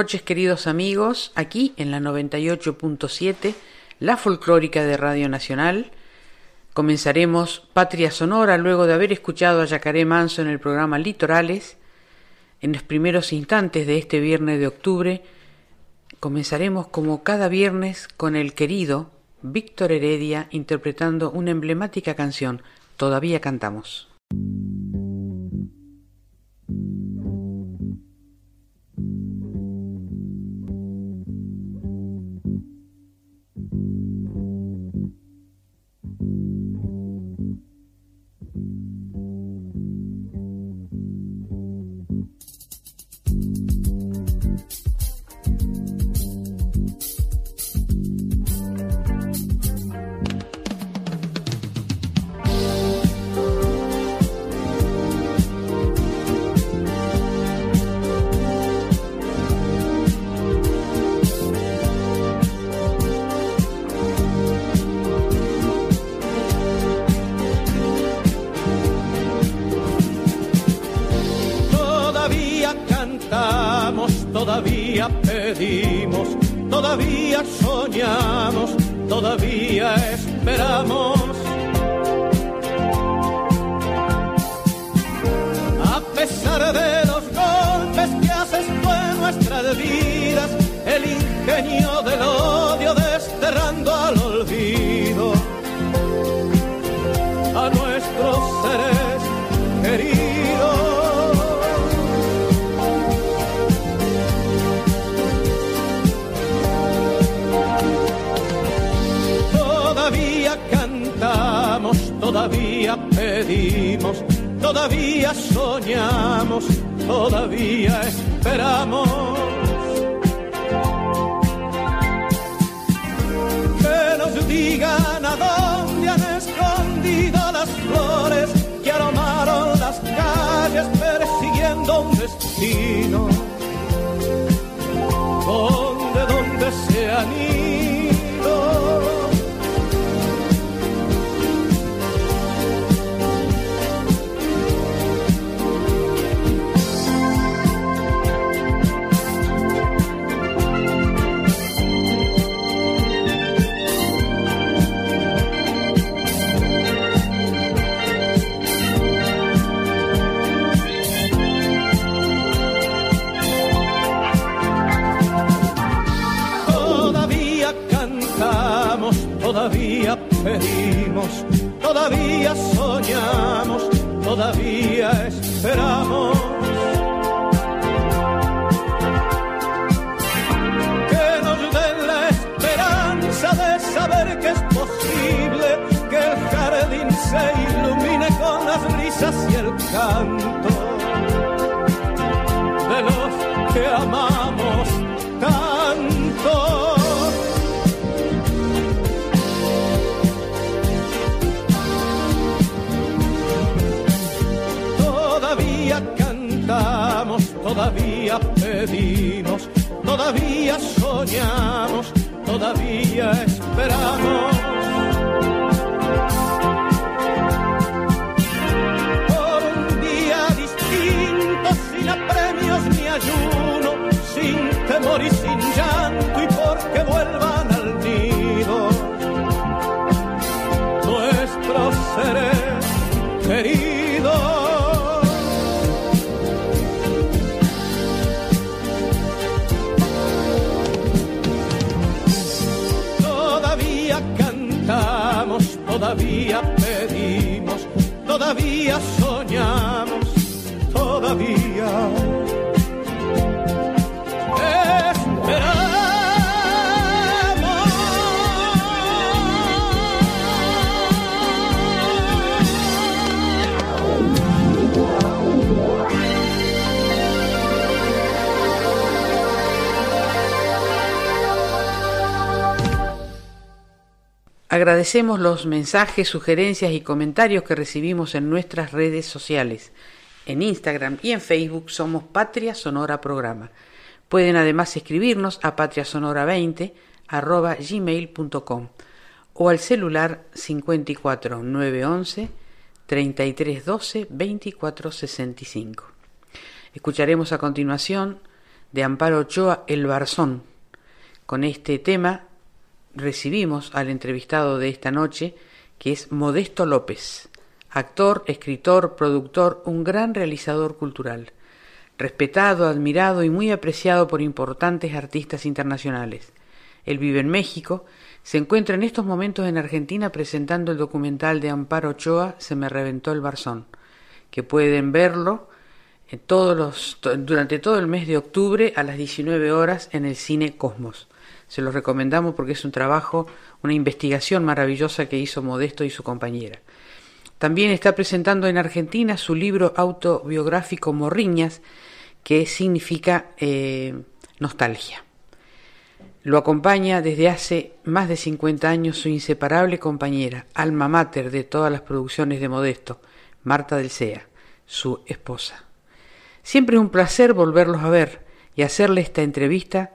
Noches queridos amigos, aquí en la 98.7, la folclórica de Radio Nacional. Comenzaremos Patria Sonora luego de haber escuchado a Yacaré Manso en el programa Litorales. En los primeros instantes de este viernes de octubre, comenzaremos como cada viernes con el querido Víctor Heredia interpretando una emblemática canción, Todavía cantamos. todavía soñamos, todavía esperamos. A pesar de los golpes que haces tú en nuestras vidas, el ingenio del odio desterrando al todavía soñamos, todavía esperamos. Que nos digan a dónde han escondido las flores que aromaron las calles persiguiendo un destino pedimos, todavía soñamos, todavía esperamos. Que nos den la esperanza de saber que es posible que el jardín se ilumine con las risas y el canto de los que amamos. Todavía soñamos, todavía esperamos. Por un día distinto, sin apremios ni ayuno, sin temor y sin llanto, y porque vuelvan al nido nuestros seres queridos. todavía pedimos, todavía soñamos, todavía. Agradecemos los mensajes, sugerencias y comentarios que recibimos en nuestras redes sociales. En Instagram y en Facebook somos Patria Sonora Programa. Pueden además escribirnos a patriasonora20 gmail.com o al celular 54 911 3312 2465. Escucharemos a continuación de Amparo Ochoa El Barzón. Con este tema recibimos al entrevistado de esta noche, que es Modesto López, actor, escritor, productor, un gran realizador cultural, respetado, admirado y muy apreciado por importantes artistas internacionales. Él vive en México, se encuentra en estos momentos en Argentina presentando el documental de Amparo Ochoa, Se me reventó el barzón, que pueden verlo los, durante todo el mes de octubre a las 19 horas en el cine Cosmos. Se lo recomendamos porque es un trabajo, una investigación maravillosa que hizo Modesto y su compañera. También está presentando en Argentina su libro autobiográfico Morriñas, que significa eh, nostalgia. Lo acompaña desde hace más de 50 años su inseparable compañera, alma mater de todas las producciones de Modesto, Marta del Sea, su esposa. Siempre es un placer volverlos a ver y hacerle esta entrevista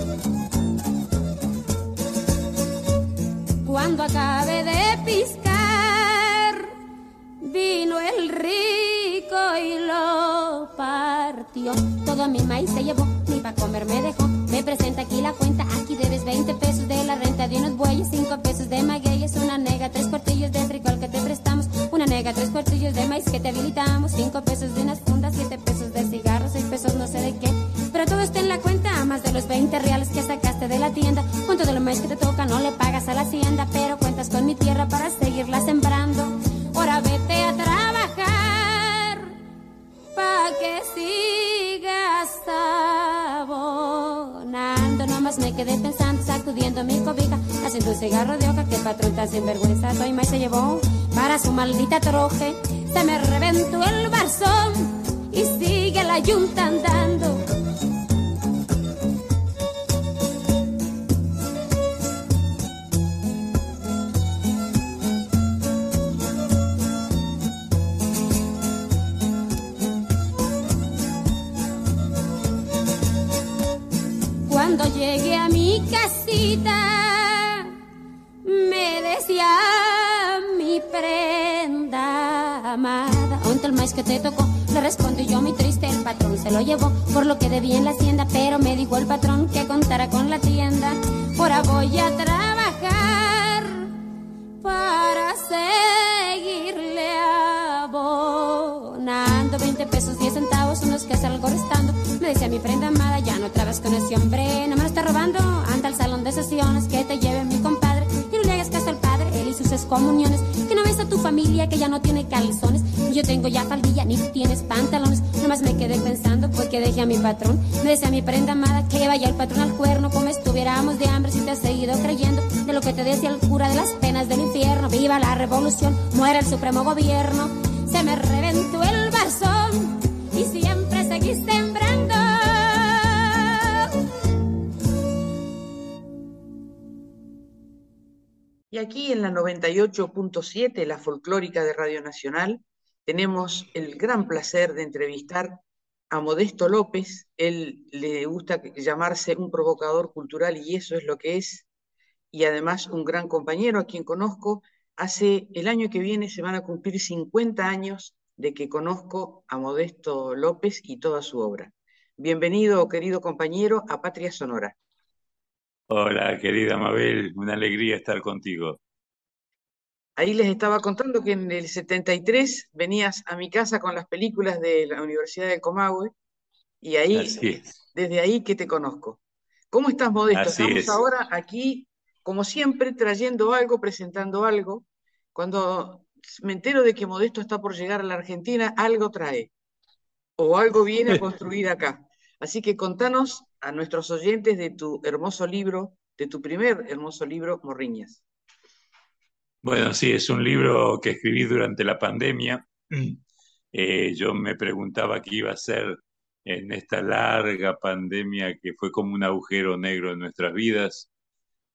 Cuando acabe de piscar, vino el rico y lo partió. Todo mi maíz se llevó, ni para comer me dejó. Me presenta aquí la cuenta, aquí debes 20 pesos de la renta de unos bueyes, 5 pesos de magueyes, una nega, tres cuartillos de frijol que te prestamos, una nega, tres cuartillos de maíz que te habilitamos, 5 pesos de unas fundas, 7 pesos de cigarros, 6 pesos no sé de qué. 20 reales que sacaste de la tienda. Con todo lo maíz que te toca, no le pagas a la hacienda, pero cuentas con mi tierra para seguirla sembrando. Ahora vete a trabajar, pa' que sigas abonando. Nomás me quedé pensando, sacudiendo mi cobija, haciendo un cigarro de hoja que el patrón está sinvergüenza. Soy maíz se llevó para su maldita troje. Se me reventó el barzón y sigue la yunta andando. Cuando llegué a mi casita, me decía mi prenda amada, ¿dónde el maíz que te tocó? Le respondí yo mi triste, el patrón se lo llevó por lo que debía en la hacienda, pero me dijo el patrón que contara con la tienda. Ahora voy a trabajar para seguirle abonando 20 pesos 10 centavos Me decía mi prenda amada, ya no trabajas con ese hombre, no me lo está robando. Anda al salón de sesiones que te lleve mi compadre y no le hagas caso al padre, él y sus excomuniones. Que no ves a tu familia que ya no tiene calzones. Yo tengo ya faldilla, ni tienes pantalones. Nomás me quedé pensando porque dejé a mi patrón. Me decía mi prenda amada que vaya el patrón al cuerno, como estuviéramos de hambre si te has seguido creyendo de lo que te decía el cura de las penas del infierno. Viva la revolución, muera el supremo gobierno. Se me reventó el barzón y sembrando. Y aquí en la 98.7, la folclórica de Radio Nacional, tenemos el gran placer de entrevistar a Modesto López. Él le gusta llamarse un provocador cultural y eso es lo que es. Y además un gran compañero a quien conozco. Hace el año que viene se van a cumplir 50 años de que conozco a Modesto López y toda su obra. Bienvenido, querido compañero, a Patria Sonora. Hola, querida Mabel, una alegría estar contigo. Ahí les estaba contando que en el 73 venías a mi casa con las películas de la Universidad del Comahue y ahí, desde ahí que te conozco. ¿Cómo estás, Modesto? Estamos ahora aquí, como siempre, trayendo algo, presentando algo. Cuando me entero de que Modesto está por llegar a la Argentina, algo trae o algo viene a construir acá. Así que contanos a nuestros oyentes de tu hermoso libro, de tu primer hermoso libro, Morriñas. Bueno, sí, es un libro que escribí durante la pandemia. Eh, yo me preguntaba qué iba a ser en esta larga pandemia que fue como un agujero negro en nuestras vidas.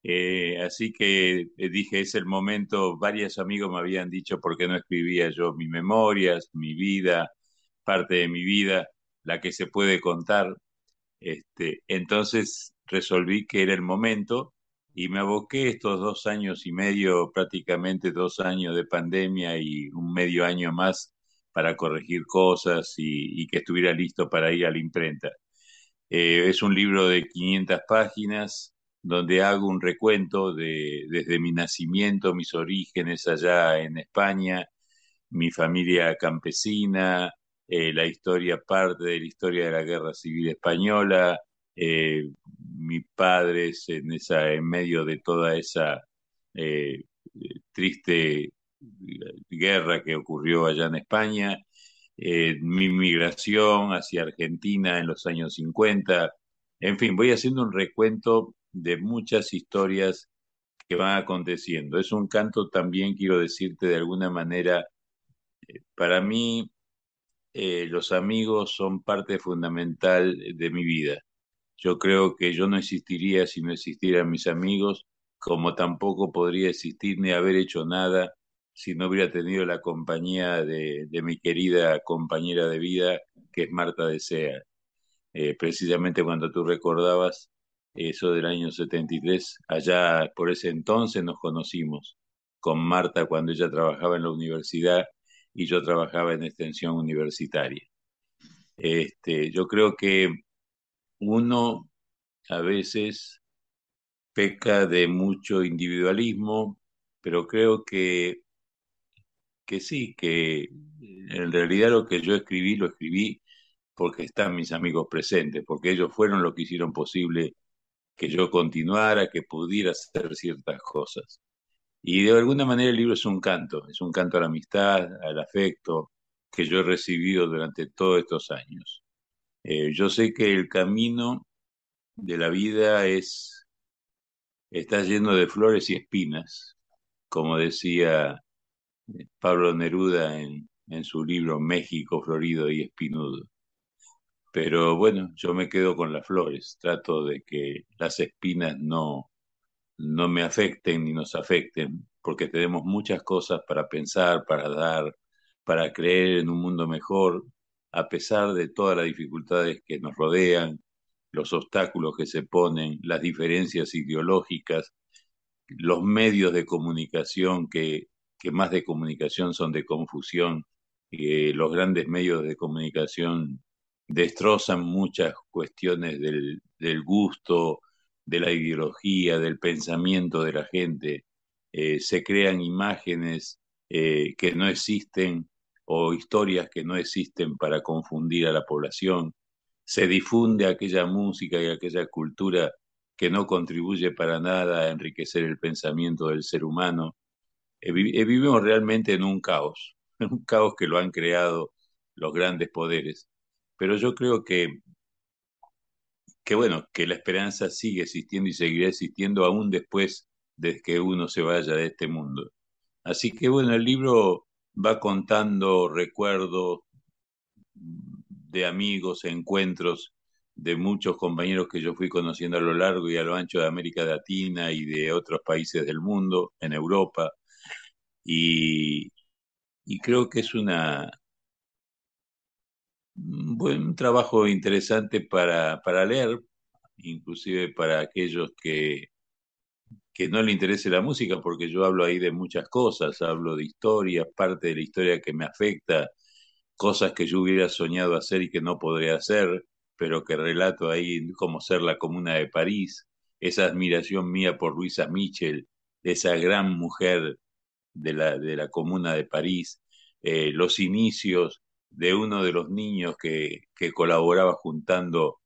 Eh, así que eh, dije, es el momento, varios amigos me habían dicho por qué no escribía yo mis memorias, mi vida, parte de mi vida, la que se puede contar. Este, entonces resolví que era el momento y me aboqué estos dos años y medio, prácticamente dos años de pandemia y un medio año más para corregir cosas y, que estuviera listo para ir a la imprenta. Eh, es un libro de 500 páginas donde hago un recuento de, desde mi nacimiento, mis orígenes allá en España, mi familia campesina, eh, la historia, parte de la historia de la Guerra Civil Española, eh, mis padres en, esa, en medio de toda esa triste guerra que ocurrió allá en España, eh, mi migración hacia Argentina en los años 50, en fin, voy haciendo un recuento de muchas historias que van aconteciendo. Es un canto también, quiero decirte de alguna manera, eh, para mí eh, los amigos son parte fundamental de mi vida. Yo creo que yo no existiría si no existieran mis amigos, como tampoco podría existir ni haber hecho nada si no hubiera tenido la compañía de, mi querida compañera de vida, que es Marta Desea. Eh, precisamente cuando tú recordabas eso del año 73, allá por ese entonces nos conocimos con Marta cuando ella trabajaba en la universidad y yo trabajaba en extensión universitaria. Este, yo creo que uno a veces peca de mucho individualismo, pero creo que que sí, que en realidad lo que yo escribí, lo escribí porque están mis amigos presentes, porque ellos fueron los que hicieron posible que yo continuara, que pudiera hacer ciertas cosas. Y de alguna manera el libro es un canto, es un canto a la amistad, al afecto que yo he recibido durante todos estos años. Eh, yo sé que el camino de la vida es está lleno de flores y espinas, como decía Pablo Neruda en, su libro México Florido y Espinudo. Pero bueno, yo me quedo con las flores, trato de que las espinas no, no me afecten ni nos afecten, porque tenemos muchas cosas para pensar, para dar, para creer en un mundo mejor, a pesar de todas las dificultades que nos rodean, los obstáculos que se ponen, las diferencias ideológicas, los medios de comunicación que que más de comunicación son de confusión, que los grandes medios de comunicación destrozan muchas cuestiones del, gusto, de la ideología, del pensamiento de la gente, eh, se crean imágenes eh, que no existen o historias que no existen para confundir a la población, se difunde aquella música y aquella cultura que no contribuye para nada a enriquecer el pensamiento del ser humano. Eh, vivimos realmente en un caos, un caos que lo han creado los grandes poderes. Pero yo creo que, que, bueno, que la esperanza sigue existiendo y seguirá existiendo aún después de que uno se vaya de este mundo. Así que bueno, el libro va contando recuerdos de amigos, encuentros de muchos compañeros que yo fui conociendo a lo largo y a lo ancho de América Latina y de otros países del mundo, en Europa, y, creo que es una, un buen trabajo interesante para, para leer, inclusive para aquellos que, que no le interese la música, porque yo hablo ahí de muchas cosas, hablo de historia, parte de la historia que me afecta cosas que yo hubiera soñado hacer y que no podré hacer, pero que relato ahí como ser la comuna de París, esa admiración mía por Luisa Michel, esa gran mujer de la, de la comuna de París, eh, los inicios de uno de los niños que, que colaboraba juntando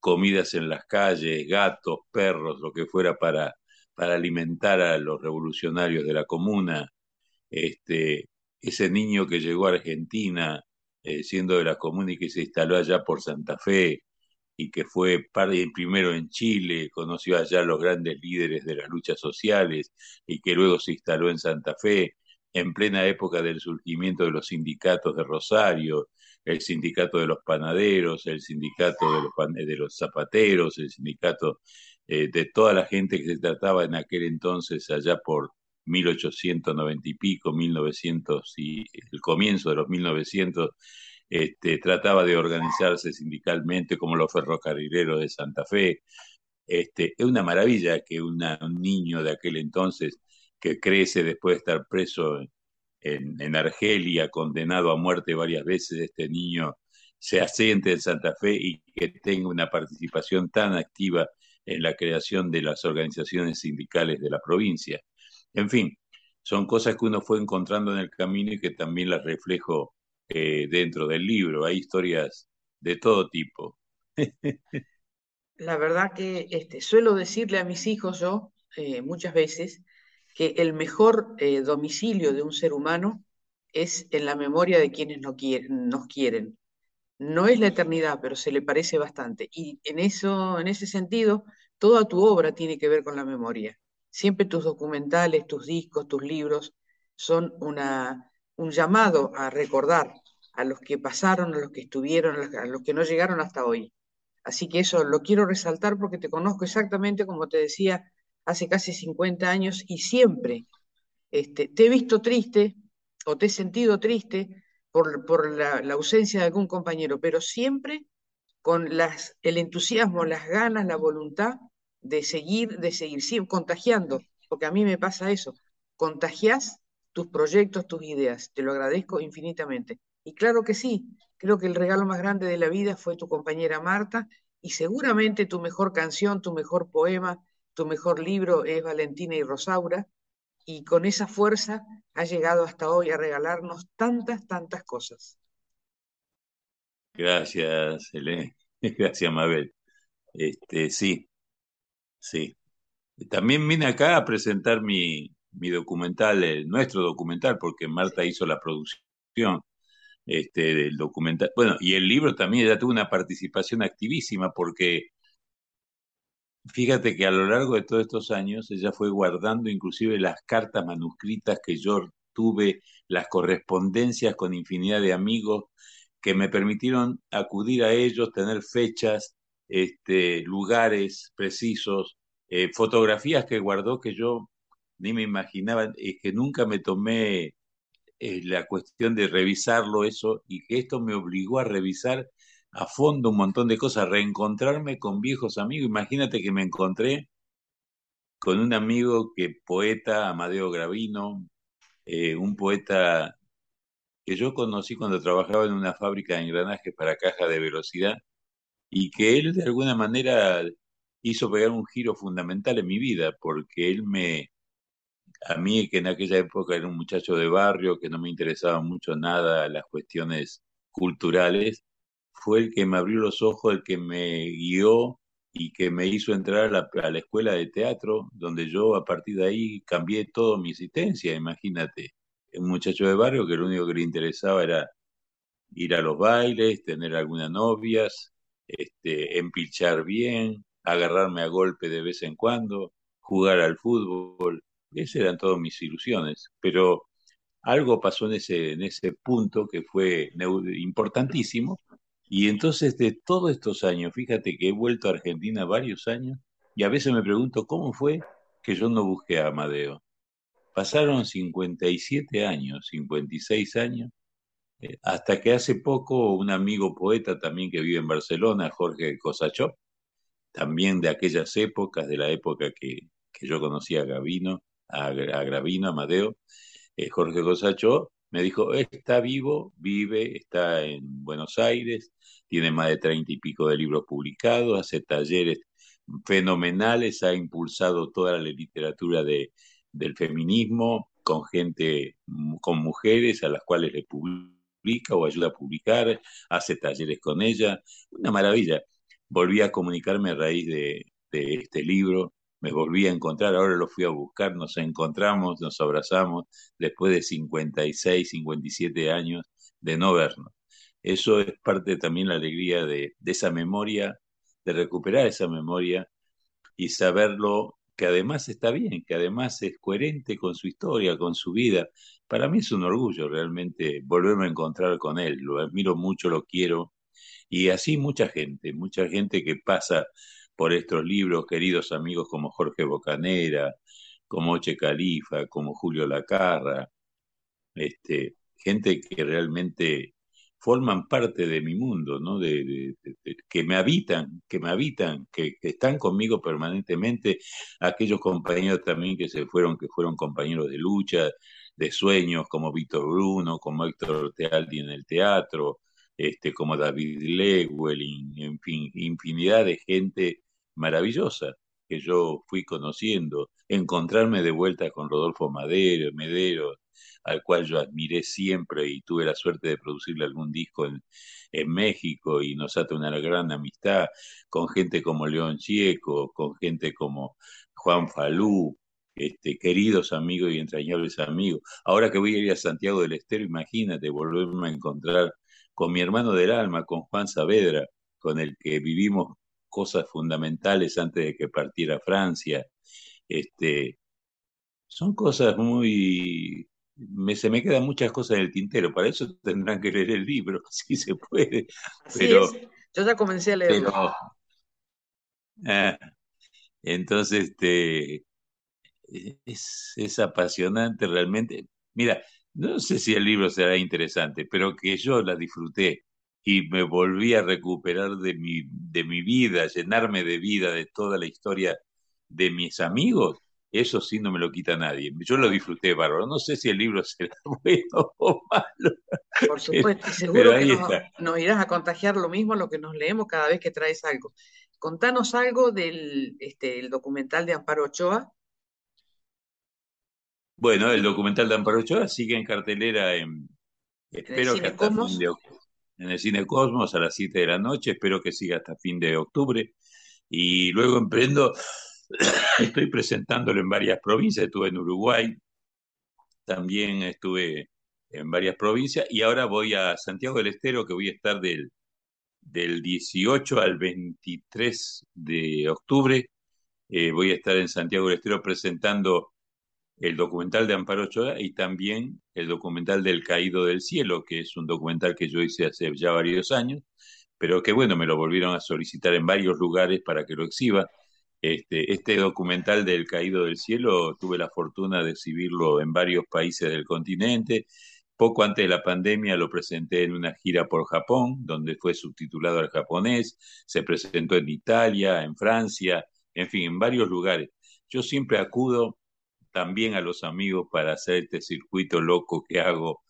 comidas en las calles, gatos, perros, lo que fuera para, para alimentar a los revolucionarios de la comuna, este, ese niño que llegó a Argentina eh, siendo de la comuna y que se instaló allá por Santa Fe y que fue primero en Chile, conoció allá a los grandes líderes de las luchas sociales y que luego se instaló en Santa Fe en plena época del surgimiento de los sindicatos de Rosario, el sindicato de los panaderos, el sindicato de los, zapateros, el sindicato eh, de toda la gente que se trataba en aquel entonces, allá por 1890 y pico, 1900 y el comienzo de los 1900, este, trataba de organizarse sindicalmente como los ferrocarrileros de Santa Fe. Este, es una maravilla que un niño de aquel entonces que crece después de estar preso en, en, Argelia, condenado a muerte varias veces, este niño se asiente en Santa Fe y que tenga una participación tan activa en la creación de las organizaciones sindicales de la provincia. En fin, son cosas que uno fue encontrando en el camino y que también las reflejo eh, dentro del libro. Hay historias de todo tipo. La verdad que este, suelo decirle a mis hijos yo eh, muchas veces que el mejor eh, domicilio de un ser humano es en la memoria de quienes no quieren, nos quieren. No es la eternidad, pero se le parece bastante. Y en, eso, en ese sentido, toda tu obra tiene que ver con la memoria. Siempre tus documentales, tus discos, tus libros son una, un llamado a recordar a los que pasaron, a los que estuvieron, a los que no llegaron hasta hoy. Así que eso lo quiero resaltar porque te conozco exactamente, como te decía, hace casi 50 años y siempre este, te he visto triste o te he sentido triste por, por la, ausencia de algún compañero, pero siempre con las, el entusiasmo, las ganas, la voluntad de seguir, de seguir, siempre contagiando, porque a mí me pasa eso, contagias tus proyectos, tus ideas, te lo agradezco infinitamente. Y claro que sí, creo que el regalo más grande de la vida fue tu compañera Marta y seguramente tu mejor canción, tu mejor poema, tu mejor libro es Valentina y Rosaura y con esa fuerza ha llegado hasta hoy a regalarnos tantas, tantas cosas. Gracias, Elena. Gracias, Mabel. Este, sí, Sí. También vine acá a presentar mi, mi documental, nuestro documental, porque Marta hizo la producción este, del documental. Bueno, y el libro también ya tuvo una participación activísima, porque fíjate que a lo largo de todos estos años ella fue guardando inclusive las cartas manuscritas que yo tuve, las correspondencias con infinidad de amigos que me permitieron acudir a ellos, tener fechas, este, lugares precisos, eh, fotografías que guardó que yo ni me imaginaba, es que nunca me tomé eh, la cuestión de revisarlo eso y que esto me obligó a revisar a fondo un montón de cosas, reencontrarme con viejos amigos. Imagínate que me encontré con un amigo que poeta, Amadeo Gravino, eh, un poeta que yo conocí cuando trabajaba en una fábrica de engranajes para caja de velocidad y que él de alguna manera hizo pegar un giro fundamental en mi vida, porque él me, a mí que en aquella época era un muchacho de barrio, que no me interesaba mucho nada las cuestiones culturales, fue el que me abrió los ojos, el que me guió y que me hizo entrar a la, escuela de teatro, donde yo a partir de ahí cambié toda mi existencia, imagínate. Un muchacho de barrio que lo único que le interesaba era ir a los bailes, tener algunas novias, este, empilchar bien, agarrarme a golpe de vez en cuando, jugar al fútbol. Esas eran todas mis ilusiones. Pero algo pasó en ese, en ese punto que fue importantísimo. Y entonces de todos estos años, fíjate que he vuelto a Argentina varios años y a veces me pregunto cómo fue que yo no busqué a Amadeo. Pasaron 57 años, 56 años, eh, hasta que hace poco un amigo poeta también que vive en Barcelona, Jorge Cosachó, también de aquellas épocas, de la época que, que yo conocía a Gavino, a, Gravino, Amadeo, eh, Jorge Cosachó, me dijo, está vivo, vive, está en Buenos Aires, tiene más de treinta y pico de libros publicados, hace talleres fenomenales, ha impulsado toda la literatura de, del feminismo con gente, con mujeres a las cuales le publica o ayuda a publicar, hace talleres con ella, una maravilla. Volví a comunicarme a raíz de, de este libro, me volví a encontrar, ahora lo fui a buscar, nos encontramos, nos abrazamos después de 56, 57 años de no vernos. Eso es parte también la alegría de, esa memoria, de recuperar esa memoria y saberlo que además está bien, que además es coherente con su historia, con su vida. Para mí es un orgullo realmente volverme a encontrar con él, lo admiro mucho, lo quiero. Y así mucha gente, mucha gente que pasa por estos libros, queridos amigos como Jorge Bocanera, como Oche Califa, como Julio Lacarra, este, gente que realmente forman parte de mi mundo, ¿no? De, que me habitan, que me habitan, que, están conmigo permanentemente, aquellos compañeros también que se fueron, que fueron compañeros de lucha, de sueños, como Víctor Bruno, como Héctor Tealdi en el teatro, este, como David Lewelin, en fin, infinidad de gente maravillosa que yo fui conociendo, encontrarme de vuelta con Rodolfo Madero, Medero, al cual yo admiré siempre y tuve la suerte de producirle algún disco en, México y nos ata una gran amistad, con gente como León Chieco, con gente como Juan Falú, este, queridos amigos y entrañables amigos. Ahora que voy a ir a Santiago del Estero, imagínate volverme a encontrar con mi hermano del alma, con Juan Saavedra, con el que vivimos cosas fundamentales antes de que partiera Francia. Este, son cosas muy... Me, se me quedan muchas cosas en el tintero, para eso tendrán que leer el libro, si se puede. pero, Yo ya comencé a leerlo. Ah, entonces, este, es, es apasionante realmente. Mira, no sé si el libro será interesante, pero que yo la disfruté y me volví a recuperar de mi, de mi vida, llenarme de vida, de toda la historia de mis amigos, eso sí no me lo quita nadie. Yo lo disfruté, bárbaro. No sé si el libro será bueno o malo. Por supuesto, seguro que nos, irás a contagiar lo mismo a lo que nos leemos cada vez que traes algo. Contanos algo del este, el documental de Amparo Ochoa. Bueno, el documental de Amparo Ochoa sigue en cartelera en, espero que hasta fin de octubre en el Cine Cosmos a las 7 de la noche, espero que siga hasta fin de octubre. Y luego emprendo, estoy presentándolo en varias provincias, estuve en Uruguay, también estuve en varias provincias y ahora voy a Santiago del Estero, que voy a estar del, del 18 al 23 de octubre. Eh, voy a estar en Santiago del Estero presentando el documental de Amparo Ochoa y también el documental del Caído del Cielo, que es un documental que yo hice hace ya varios años, pero que bueno, me lo volvieron a solicitar en varios lugares para que lo exhiba. Este, este documental del Caído del Cielo tuve la fortuna de exhibirlo en varios países del continente. Poco antes de la pandemia lo presenté en una gira por Japón, donde fue subtitulado al japonés, se presentó en Italia, en Francia, en fin, en varios lugares. Yo siempre acudo también a los amigos para hacer este circuito loco que hago.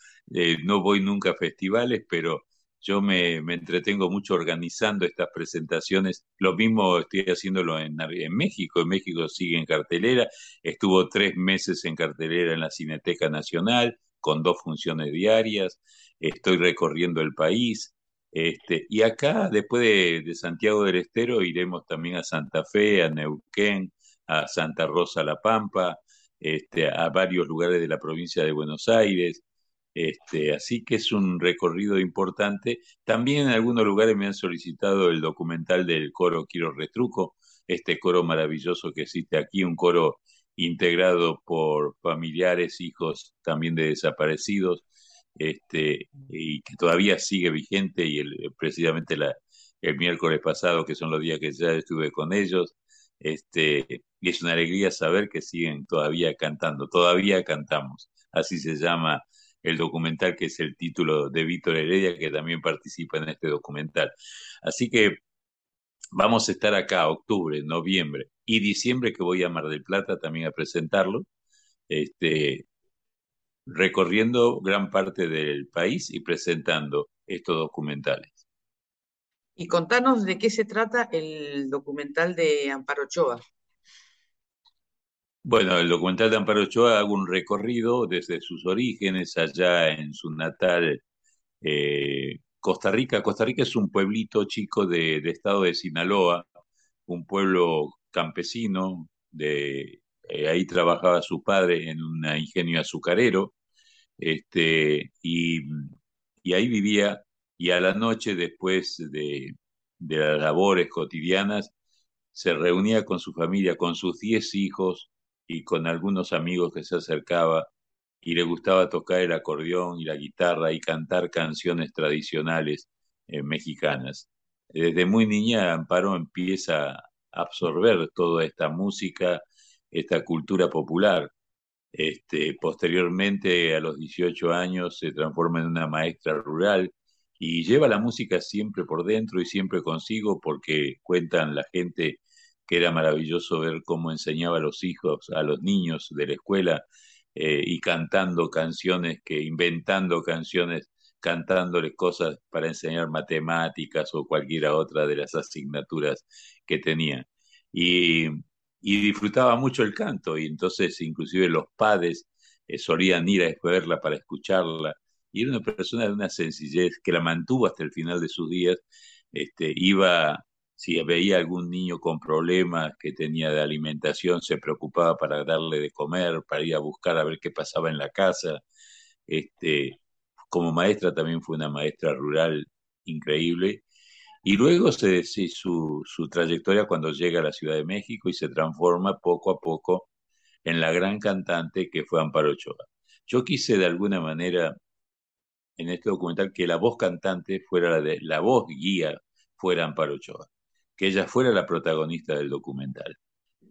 No voy nunca a festivales, pero yo me, me, entretengo mucho organizando estas presentaciones. Lo mismo estoy haciéndolo en, México. En México sigue en cartelera. Estuvo tres meses en cartelera en la Cineteca Nacional con dos funciones diarias. Estoy recorriendo el país. Este, y acá, después de, de Santiago del Estero, iremos también a Santa Fe, a Neuquén, a Santa Rosa La Pampa, este, a varios lugares de la provincia de Buenos Aires. Este, así que es un recorrido importante. También en algunos lugares me han solicitado el documental del coro Quiero Retruco, este coro maravilloso que existe aquí, un coro integrado por familiares, hijos también de desaparecidos, este, y que todavía sigue vigente y el, precisamente el miércoles pasado, que son los días que ya estuve con ellos, este, y es una alegría saber que siguen todavía cantando, todavía cantamos. Así se llama el documental, que es el título de Víctor Heredia, que también participa en este documental. Así que vamos a estar acá, octubre, noviembre y diciembre, que voy a Mar del Plata también a presentarlo. Este, recorriendo gran parte del país y presentando estos documentales. Y contanos de qué se trata el documental de Amparo Ochoa. Bueno, el documental de Amparo Ochoa hago un recorrido desde sus orígenes allá en su natal eh, Costa Rica. Costa Rica es un pueblito chico de estado de Sinaloa, un pueblo campesino, de, eh, ahí trabajaba su padre en un ingenio azucarero, este, y, y, ahí vivía, y a la noche, después de, las labores cotidianas, se reunía con su familia, con sus diez hijos y con algunos amigos que se acercaba y le gustaba tocar el acordeón y la guitarra y cantar canciones tradicionales eh, mexicanas. Desde muy niña Amparo empieza a absorber toda esta música, esta cultura popular. Este, posteriormente, a los 18 años, se transforma en una maestra rural y lleva la música siempre por dentro y siempre consigo porque cuentan la gente que era maravilloso ver cómo enseñaba a los hijos, a los niños de la escuela eh, y cantando canciones, que inventando canciones, cantándoles cosas para enseñar matemáticas o cualquiera otra de las asignaturas que tenía. Y, disfrutaba mucho el canto y entonces inclusive los padres eh, solían ir a verla para escucharla. Y era una persona de una sencillez que la mantuvo hasta el final de sus días. Este, iba si veía algún niño con problemas que tenía de alimentación, se preocupaba para darle de comer, para ir a buscar a ver qué pasaba en la casa. Este, como maestra también fue una maestra rural increíble. Y luego se, su, su trayectoria cuando llega a la Ciudad de México y se transforma poco a poco en la gran cantante que fue Amparo Ochoa. Yo quise de alguna manera en este documental que la voz cantante fuera la de la voz guía fuera Amparo Ochoa que ella fuera la protagonista del documental.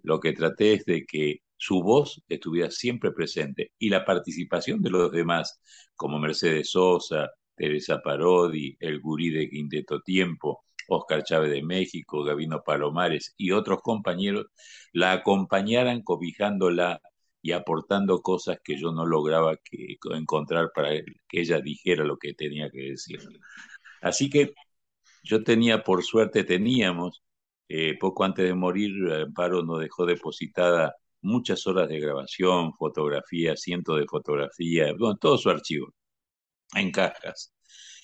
Lo que traté es de que su voz estuviera siempre presente y la participación de los demás, como Mercedes Sosa, Teresa Parodi, el gurí de Quinteto Tiempo, Oscar Chávez de México, Gabino Palomares y otros compañeros, la acompañaran cobijándola y aportando cosas que yo no lograba que, encontrar para que ella dijera lo que tenía que decir. Así que yo tenía, por suerte, teníamos, eh, poco antes de morir, Amparo nos dejó depositada muchas horas de grabación, fotografía, cientos de fotografías, todo su archivo, en cajas.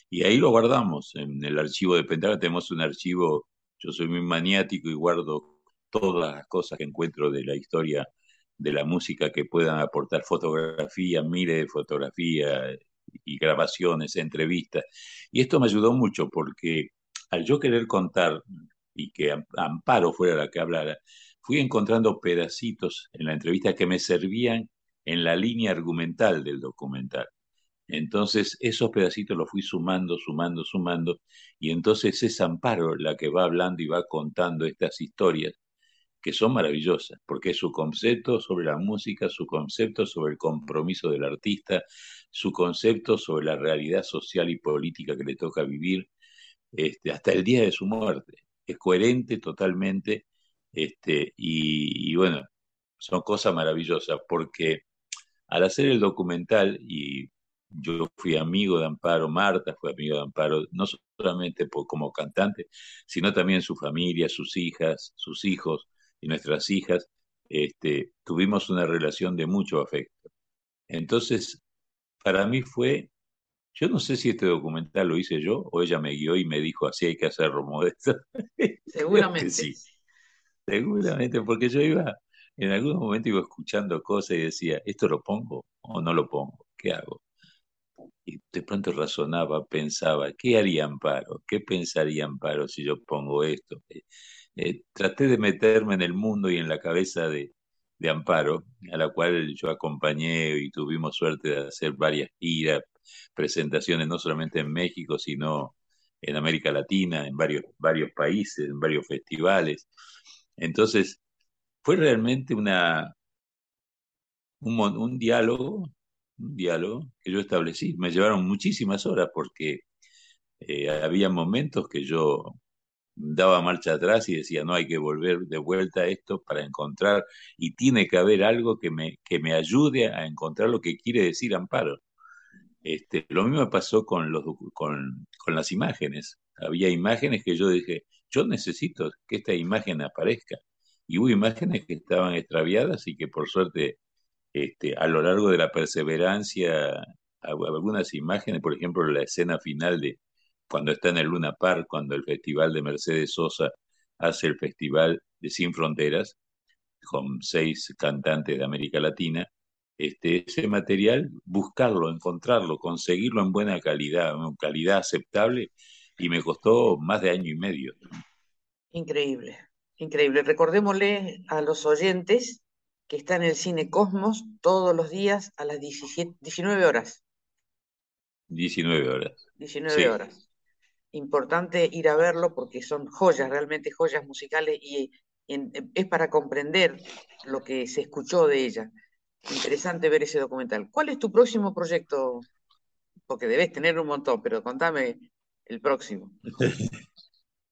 Y ahí lo guardamos, en el archivo de Pentara tenemos un archivo, yo soy muy maniático y guardo todas las cosas que encuentro de la historia de la música que puedan aportar fotografía, miles de fotografías y grabaciones, entrevistas. Y esto me ayudó mucho porque al yo querer contar y que Amparo fuera la que hablara, fui encontrando pedacitos en la entrevista que me servían en la línea argumental del documental. Entonces esos pedacitos los fui sumando, sumando, sumando, y entonces es Amparo la que va hablando y va contando estas historias que son maravillosas, porque su concepto sobre la música, su concepto sobre el compromiso del artista, su concepto sobre la realidad social y política que le toca vivir, este, hasta el día de su muerte. Es coherente totalmente este, y, bueno, son cosas maravillosas porque al hacer el documental, y yo fui amigo de Amparo, Marta fue amigo de Amparo, no solamente como cantante, sino también su familia, sus hijas, sus hijos y nuestras hijas, este, tuvimos una relación de mucho afecto. Entonces, para mí fue yo no sé si este documental lo hice yo o ella me guió y me dijo así hay que hacerlo modesto. Seguramente. sí. Seguramente, porque yo iba, en algún momento iba escuchando cosas y decía, ¿esto lo pongo o no lo pongo? ¿Qué hago? Y de pronto razonaba, pensaba, ¿qué haría Amparo? ¿Qué pensaría Amparo si yo pongo esto? Eh, traté de meterme en el mundo y en la cabeza de, de Amparo, a la cual yo acompañé y tuvimos suerte de hacer varias giras, presentaciones no solamente en México, sino en América Latina, en varios, varios países, en varios festivales. Entonces, fue realmente una, un, diálogo, un diálogo que yo establecí. Me llevaron muchísimas horas porque eh, había momentos que yo daba marcha atrás y decía, no, hay que volver de vuelta a esto para encontrar, y tiene que haber algo que me, que me ayude a encontrar lo que quiere decir Amparo. Este, lo mismo pasó con, los, con, con las imágenes. Había imágenes que yo dije, yo necesito que esta imagen aparezca. Y hubo imágenes que estaban extraviadas y que por suerte este, a lo largo de la perseverancia, algunas imágenes, por ejemplo, la escena final de cuando está en el Luna Park, cuando el festival de Mercedes Sosa hace el festival de Sin Fronteras, con seis cantantes de América Latina, este, ese material, buscarlo, encontrarlo, conseguirlo en buena calidad, en calidad aceptable, y me costó más de año y medio. Increíble, increíble. Recordémosle a los oyentes que está en el Cine Cosmos todos los días a las 17, 19 horas. 19 horas. 19 horas. Importante ir a verlo porque son joyas, realmente joyas musicales y es para comprender lo que se escuchó de ella. Interesante ver ese documental. ¿Cuál es tu próximo proyecto? Porque debes tener un montón, pero contame el próximo.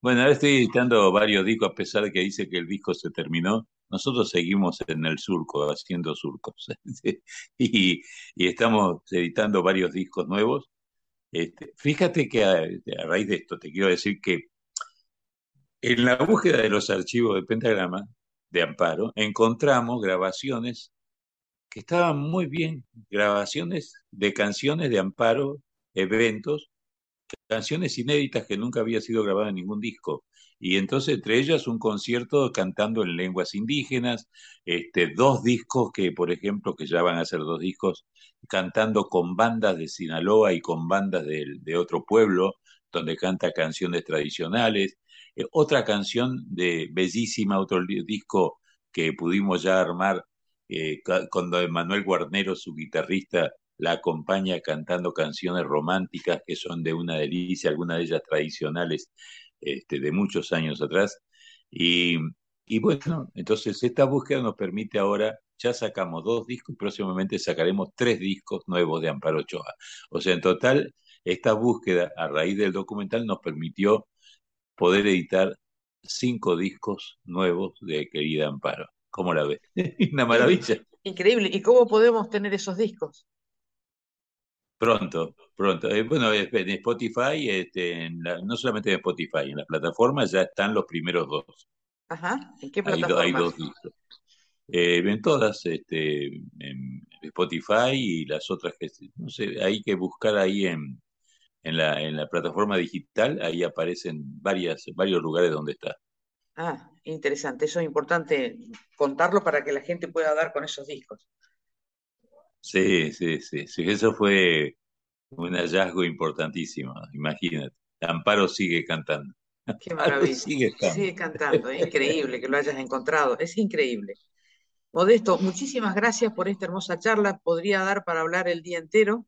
bueno, ahora estoy editando varios discos, a pesar de que dice que el disco se terminó. Nosotros seguimos en el surco, haciendo surcos. y, estamos editando varios discos nuevos. Este, fíjate que a, raíz de esto te quiero decir que en la búsqueda de los archivos de Pentagrama, de Amparo, encontramos grabaciones que estaban muy bien, grabaciones de canciones de Amparo, eventos, canciones inéditas que nunca había sido grabada en ningún disco. Y entonces entre ellas un concierto cantando en lenguas indígenas, este, dos discos que, por ejemplo, que ya van a ser dos discos, cantando con bandas de Sinaloa y con bandas de, otro pueblo, donde canta canciones tradicionales. Eh, otra canción de bellísima, otro disco que pudimos ya armar eh, cuando Manuel Guarnero, su guitarrista, la acompaña cantando canciones románticas que son de una delicia, algunas de ellas tradicionales este, de muchos años atrás. Y, y, bueno, entonces esta búsqueda nos permite ahora, ya sacamos dos discos y próximamente sacaremos tres discos nuevos de Amparo Ochoa. O sea, en total, esta búsqueda a raíz del documental nos permitió poder editar cinco discos nuevos de querida Amparo. ¿Cómo la ves? Una maravilla. Increíble. ¿Y cómo podemos tener esos discos? Pronto, pronto. Eh, bueno, en Spotify, este, no solamente en Spotify, en la plataforma ya están los primeros dos. Ajá. ¿En qué plataforma? Hay, dos discos. Eh, ven todas, este, en Spotify y las otras que, no sé, hay que buscar ahí en, en, la, en la plataforma digital, ahí aparecen varias, varios lugares donde está. Ah, interesante. Eso es importante contarlo para que la gente pueda dar con esos discos. Sí, sí, sí, sí, eso fue un hallazgo importantísimo, imagínate. Amparo sigue cantando. Qué maravilla. Sigue, sigue cantando, es increíble que lo hayas encontrado, es increíble. Modesto, muchísimas gracias por esta hermosa charla. Podría dar para hablar el día entero.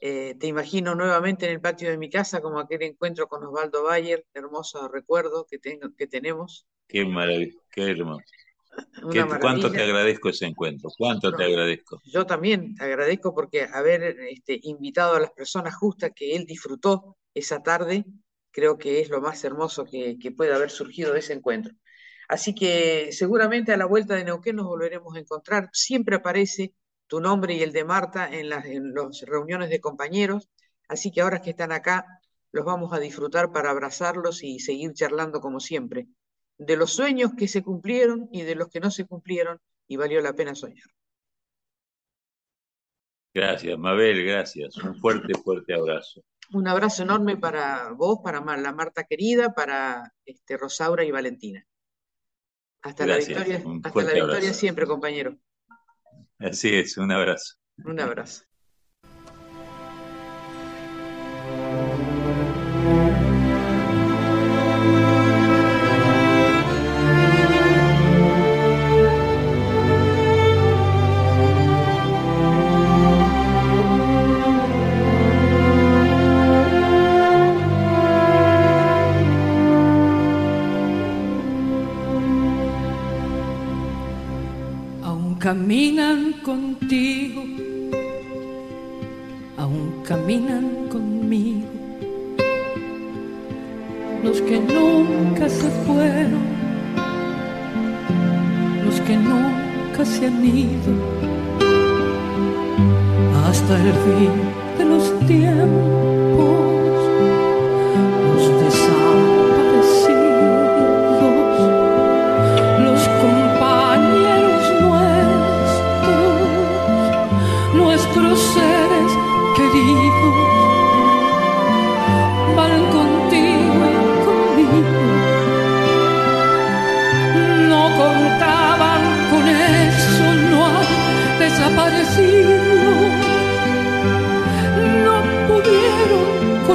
Eh, te imagino nuevamente en el patio de mi casa, como aquel encuentro con Osvaldo Bayer, hermoso recuerdo que, tengo, que tenemos. Qué maravilla, qué hermoso. ¿Cuánto te agradezco ese encuentro? ¿Cuánto te agradezco? Yo también te agradezco porque haber este, invitado a las personas justas que él disfrutó esa tarde, creo que es lo más hermoso que, puede haber surgido de ese encuentro. Así que seguramente a la vuelta de Neuquén nos volveremos a encontrar. Siempre aparece tu nombre y el de Marta en las, en las reuniones de compañeros. Así que ahora que están acá, los vamos a disfrutar para abrazarlos y seguir charlando como siempre de los sueños que se cumplieron y de los que no se cumplieron y valió la pena soñar. Gracias, Mabel, gracias. Un fuerte, fuerte abrazo. Un abrazo enorme para vos, para la Marta querida, para este, Rosaura y Valentina. Hasta la victoria, hasta la victoria siempre, compañero. Así es, un abrazo. Un abrazo. Caminan contigo, aún caminan conmigo. los que nunca se fueron, los que nunca se han ido, hasta el fin de los tiempos.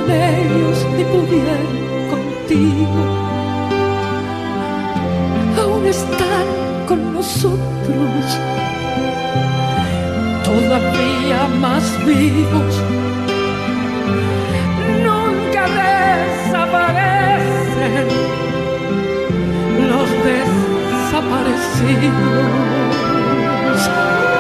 Ellos ni pudieron contigo. Aún están con nosotros, todavía más vivos. Nunca desaparecen los desaparecidos.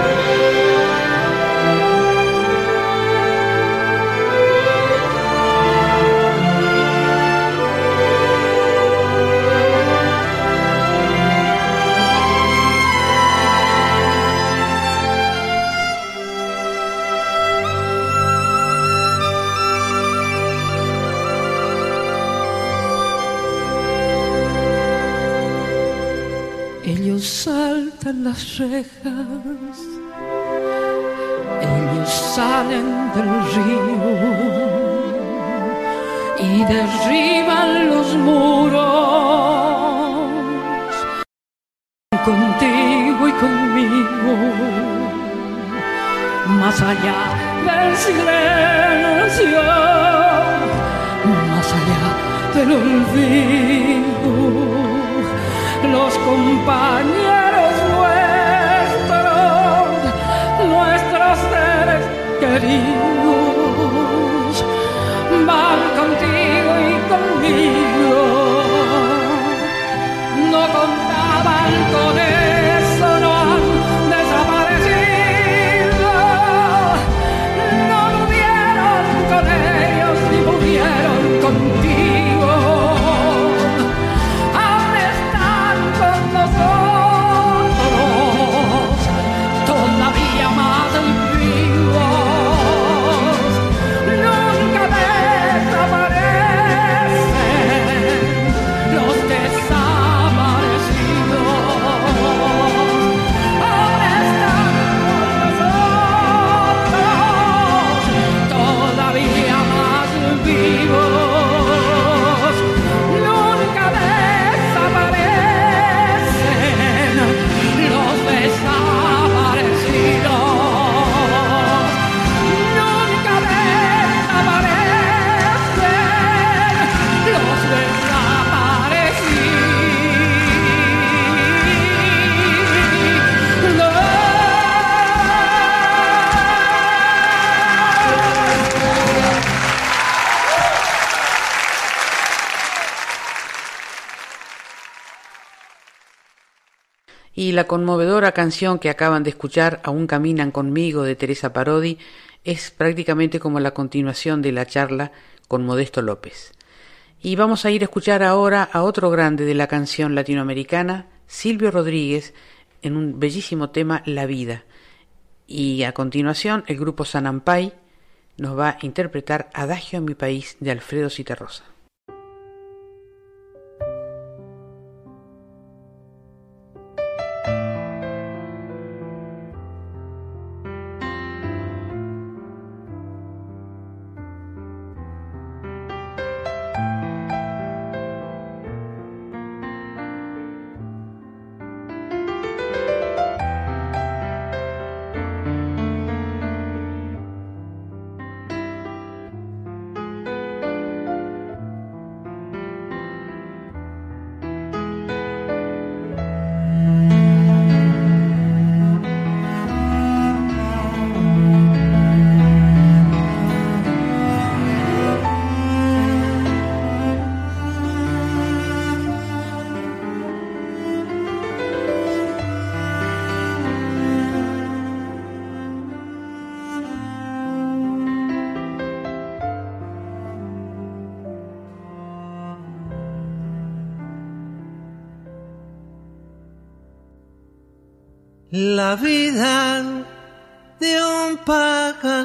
Rejas, ellos salen del río y derriban los muros. Contigo y conmigo, más allá del silencio, más allá del olvido, los compañeros queridos Y la conmovedora canción que acaban de escuchar, Aún caminan conmigo, de Teresa Parodi, es prácticamente como la continuación de la charla con Modesto López. Y vamos a ir a escuchar ahora a otro grande de la canción latinoamericana, Silvio Rodríguez, en un bellísimo tema La vida. Y a continuación el grupo Sanampay nos va a interpretar Adagio en mi país de Alfredo Citarrosa.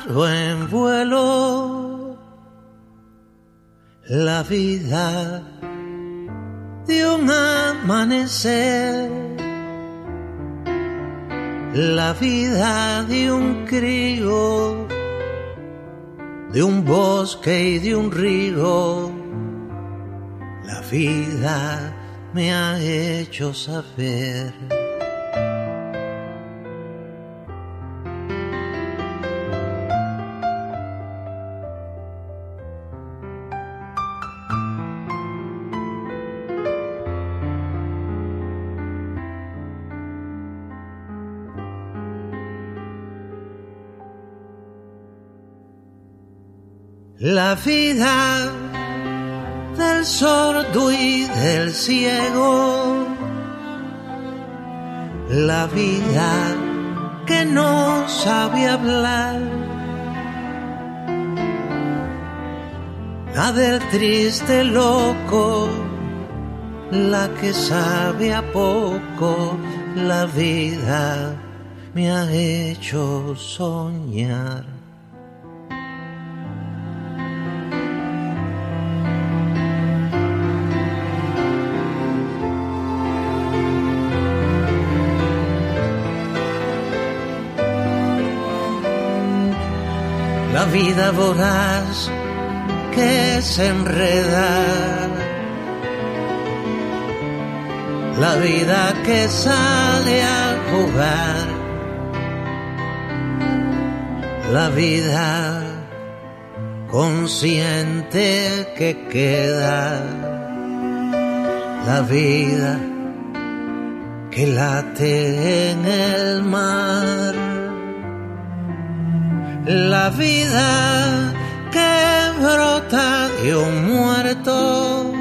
En vuelo. La vida de un amanecer. La vida de un crío, de un bosque y de un río. La vida me ha hecho saber La vida del sordo y del ciego. La vida que no sabe hablar. La del triste loco, la que sabe a poco. La vida me ha hecho soñar. Vida voraz que se enreda, la vida que sale a jugar, la vida consciente que queda, la vida que late en el mar la vida que brota de un muerto,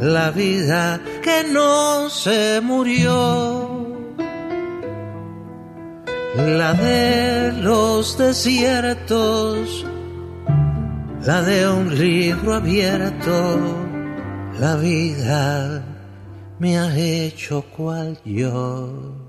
la vida que no se murió, la de los desiertos, la de un libro abierto, la vida me ha hecho cual yo.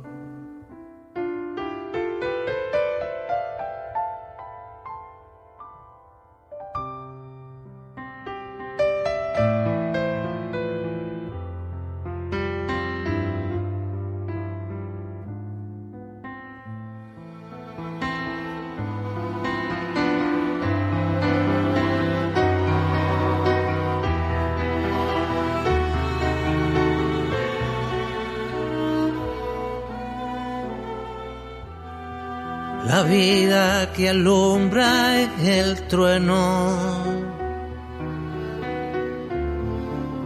Que alumbra el trueno,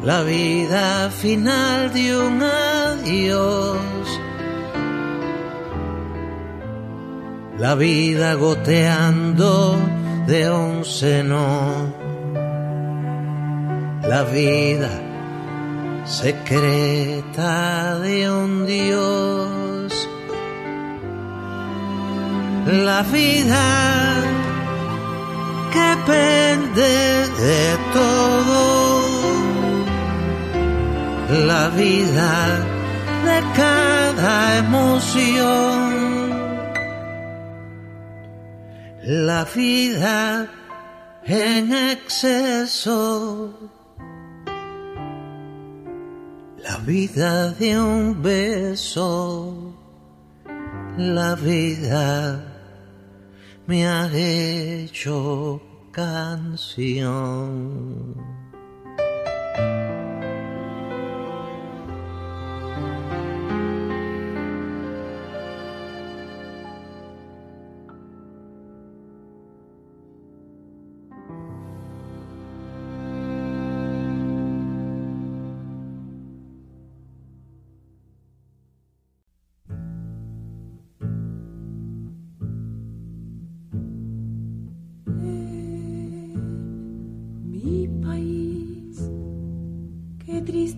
la vida final de un adiós, la vida goteando de un seno, la vida secreta de un Dios la vida que pende de todo, la vida de cada emoción, la vida en exceso, la vida de un beso, la vida me ha hecho canción.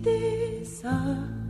Se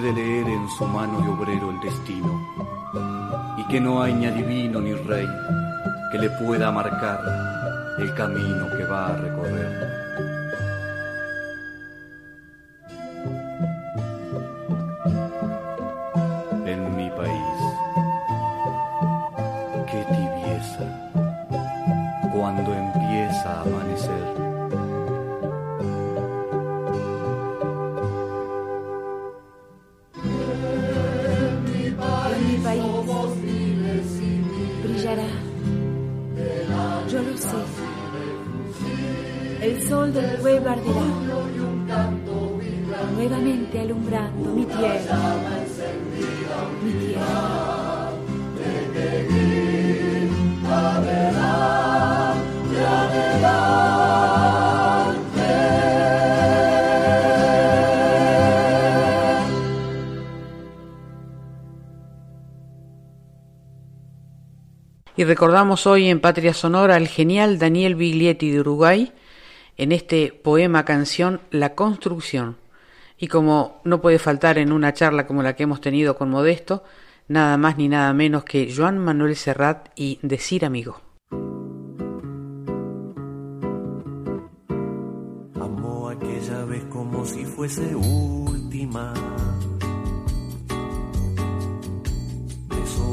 puede leer en su mano de obrero el destino, y que no hay ni adivino ni rey que le pueda marcar el camino que va a recorrer. Y recordamos hoy en Patria Sonora al genial Daniel Biglietti de Uruguay en este poema canción La Construcción. Y como no puede faltar en una charla como la que hemos tenido con Modesto, nada más ni nada menos que Joan Manuel Serrat y Decir Amigo. Amó aquella vez como si fuese última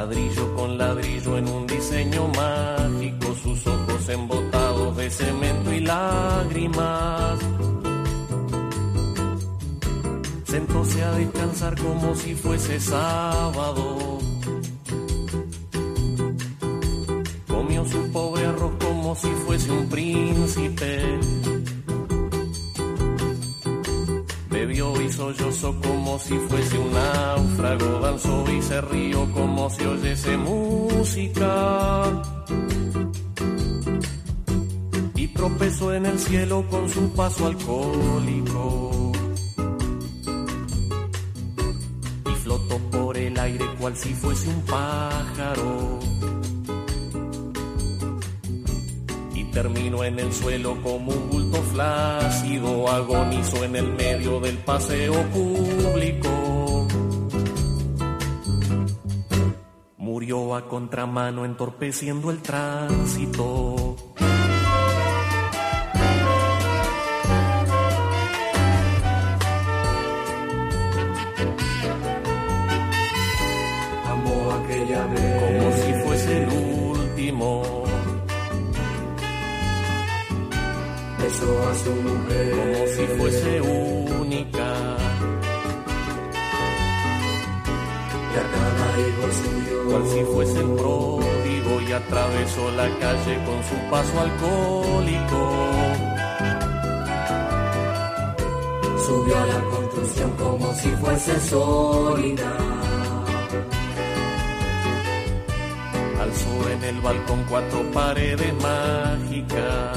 Ladrillo con ladrillo en un diseño mágico, sus ojos embotados de cemento y lágrimas. Sentóse a descansar como si fuese sábado. Comió su pobre arroz como si fuese un príncipe. Y sollozó como si fuese un náufrago. Danzó y se rió como si oyese música. Y tropezó en el cielo con su paso alcohólico. Y flotó por el aire cual si fuese un pájaro. Y terminó en el suelo como un bulto flácido, agonizó en el medio del paseo público. Murió a contramano entorpeciendo el tránsito. Su paso alcohólico. Subió a la construcción como si fuese sólida. Alzó en el balcón cuatro paredes mágicas.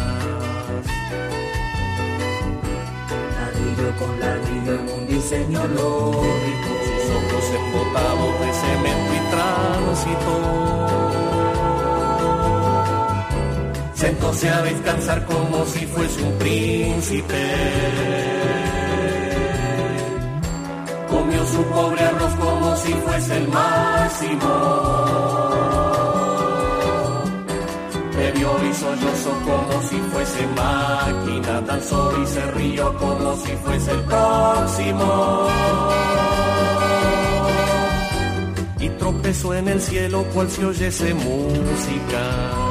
Ladrillo con ladrillo en un diseño lógico. Sus ojos embotados de cemento y tránsito. Sentóse a descansar como si fuese un príncipe. Comió su pobre arroz como si fuese el máximo. Bebió y sollozó como si fuese máquina, danzó y se rió como si fuese el próximo. Y tropezó en el cielo cual si oyese música.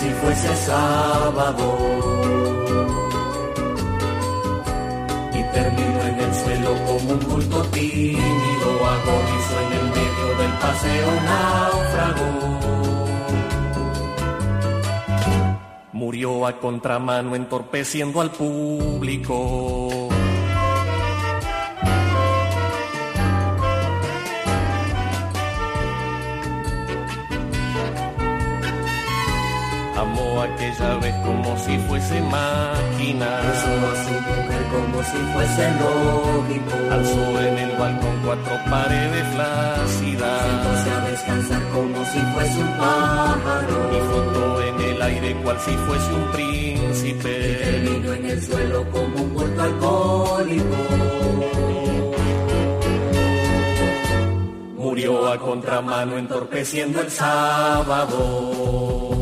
Si fuese sábado y terminó en el suelo como un bulto tímido, agonizó en el medio del paseo náufrago. Murió a contramano entorpeciendo al público. Fuese lógico. Alzó en el balcón cuatro paredes Sentóse flácidas a descansar como si fuese un pájaro. y flotó en el aire cual si fuese un príncipe. Terminó en el suelo como un bulto alcohólico. Murió a contramano entorpeciendo el sábado.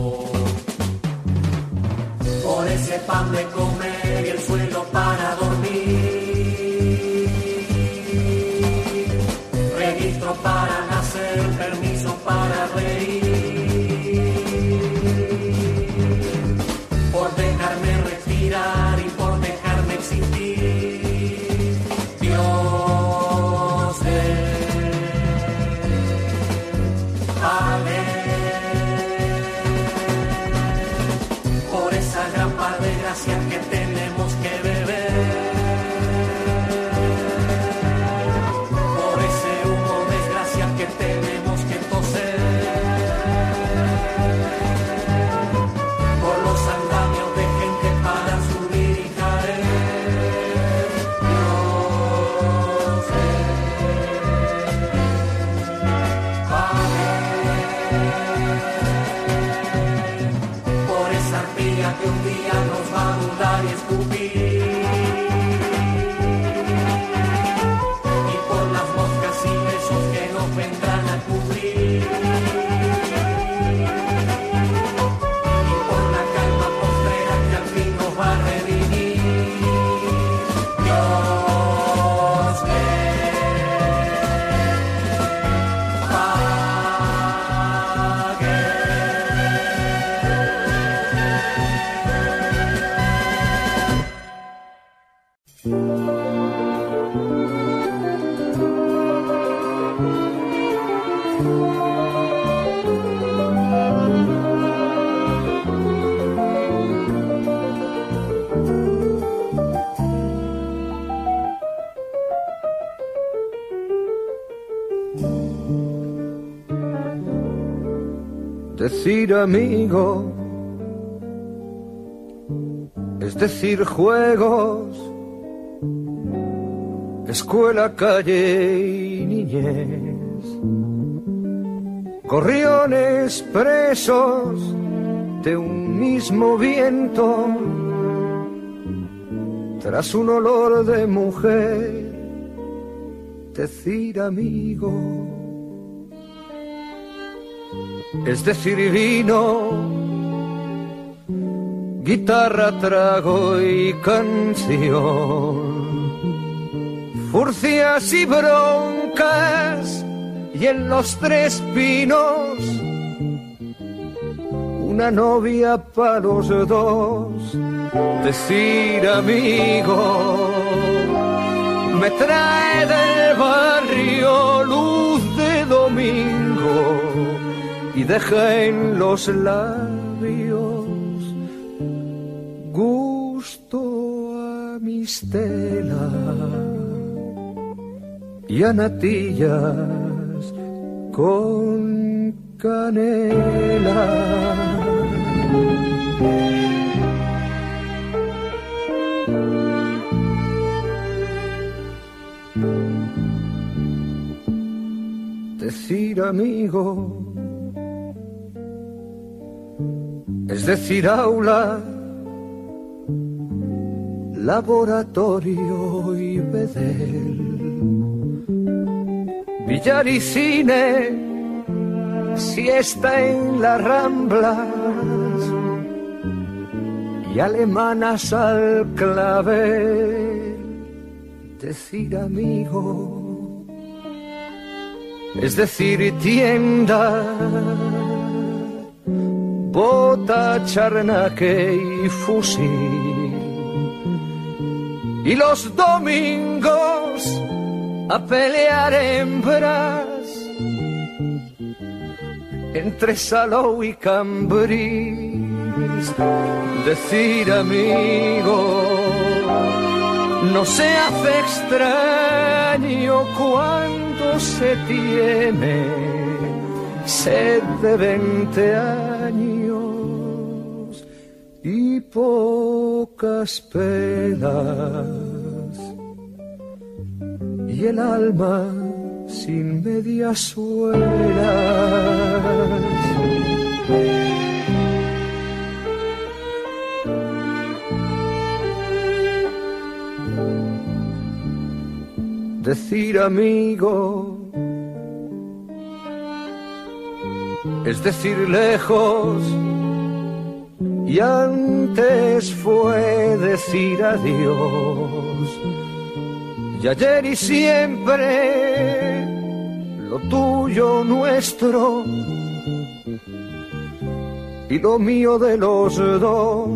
Decir amigo es decir juegos, escuela, calle y niñez, gorriones presos de un mismo viento, tras un olor de mujer, decir amigo es decir, vino, guitarra, trago y canción, furcias y broncas, y en los tres pinos, una novia para los dos, decir amigo, me trae del barrio y deja en los labios gusto a mistela y a natillas con canela. Decir amigo es decir, aula, laboratorio y bedel, billar y cine, siesta en las ramblas y alemanas al clave, decir amigo, es decir, tienda bota, charnaque y fusil. Y los domingos a pelear hembras entre Salou y Cambrís. Decir amigo, no se hace extraño cuando se tiene sed de veinte años y pocas penas y el alma sin medias suelas. Decir amigo es decir lejos. Y antes fue decir adiós. Y ayer y siempre lo tuyo nuestro y lo mío de los dos.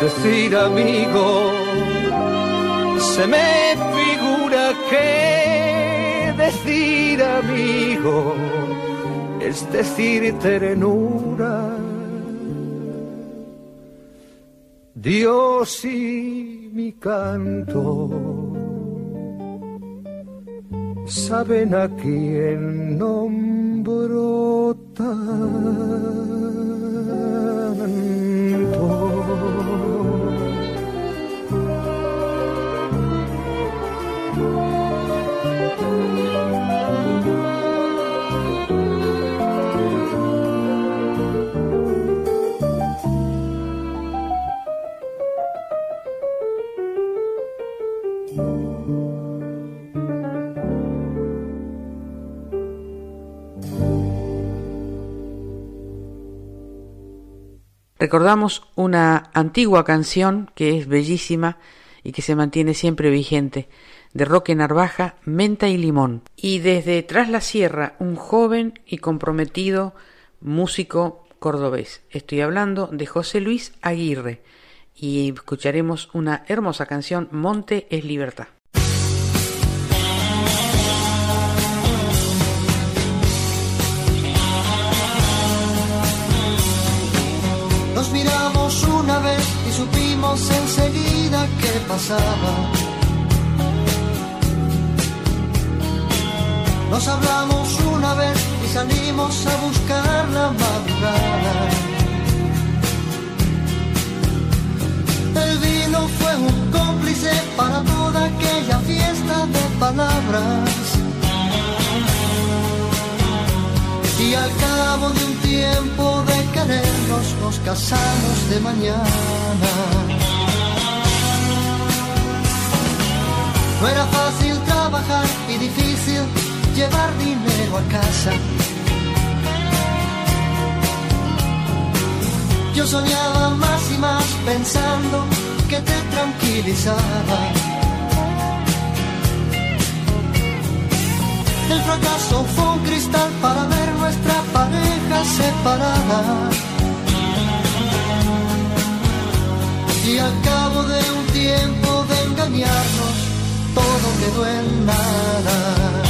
Decir amigo se me figura que decir amigo es decir ternura. Dios y mi canto saben a quién nombro tanto. Recordamos una antigua canción que es bellísima y que se mantiene siempre vigente, de Roque Narvaja, Menta y Limón. Y desde Tras la Sierra, un joven y comprometido músico cordobés. Estoy hablando de José Luis Aguirre y escucharemos una hermosa canción, Monte es Libertad. Nos miramos una vez y supimos enseguida qué pasaba. Nos hablamos una vez y salimos a buscar la madrugada. El vino fue un cómplice para toda aquella fiesta de palabras. Y al cabo de un tiempo de querernos nos casamos de mañana. No era fácil trabajar y difícil llevar dinero a casa. Yo soñaba más y más pensando que te tranquilizaba. El fracaso fue un cristal para ver nuestra pareja separada. Y al cabo de un tiempo de engañarnos, todo quedó en nada.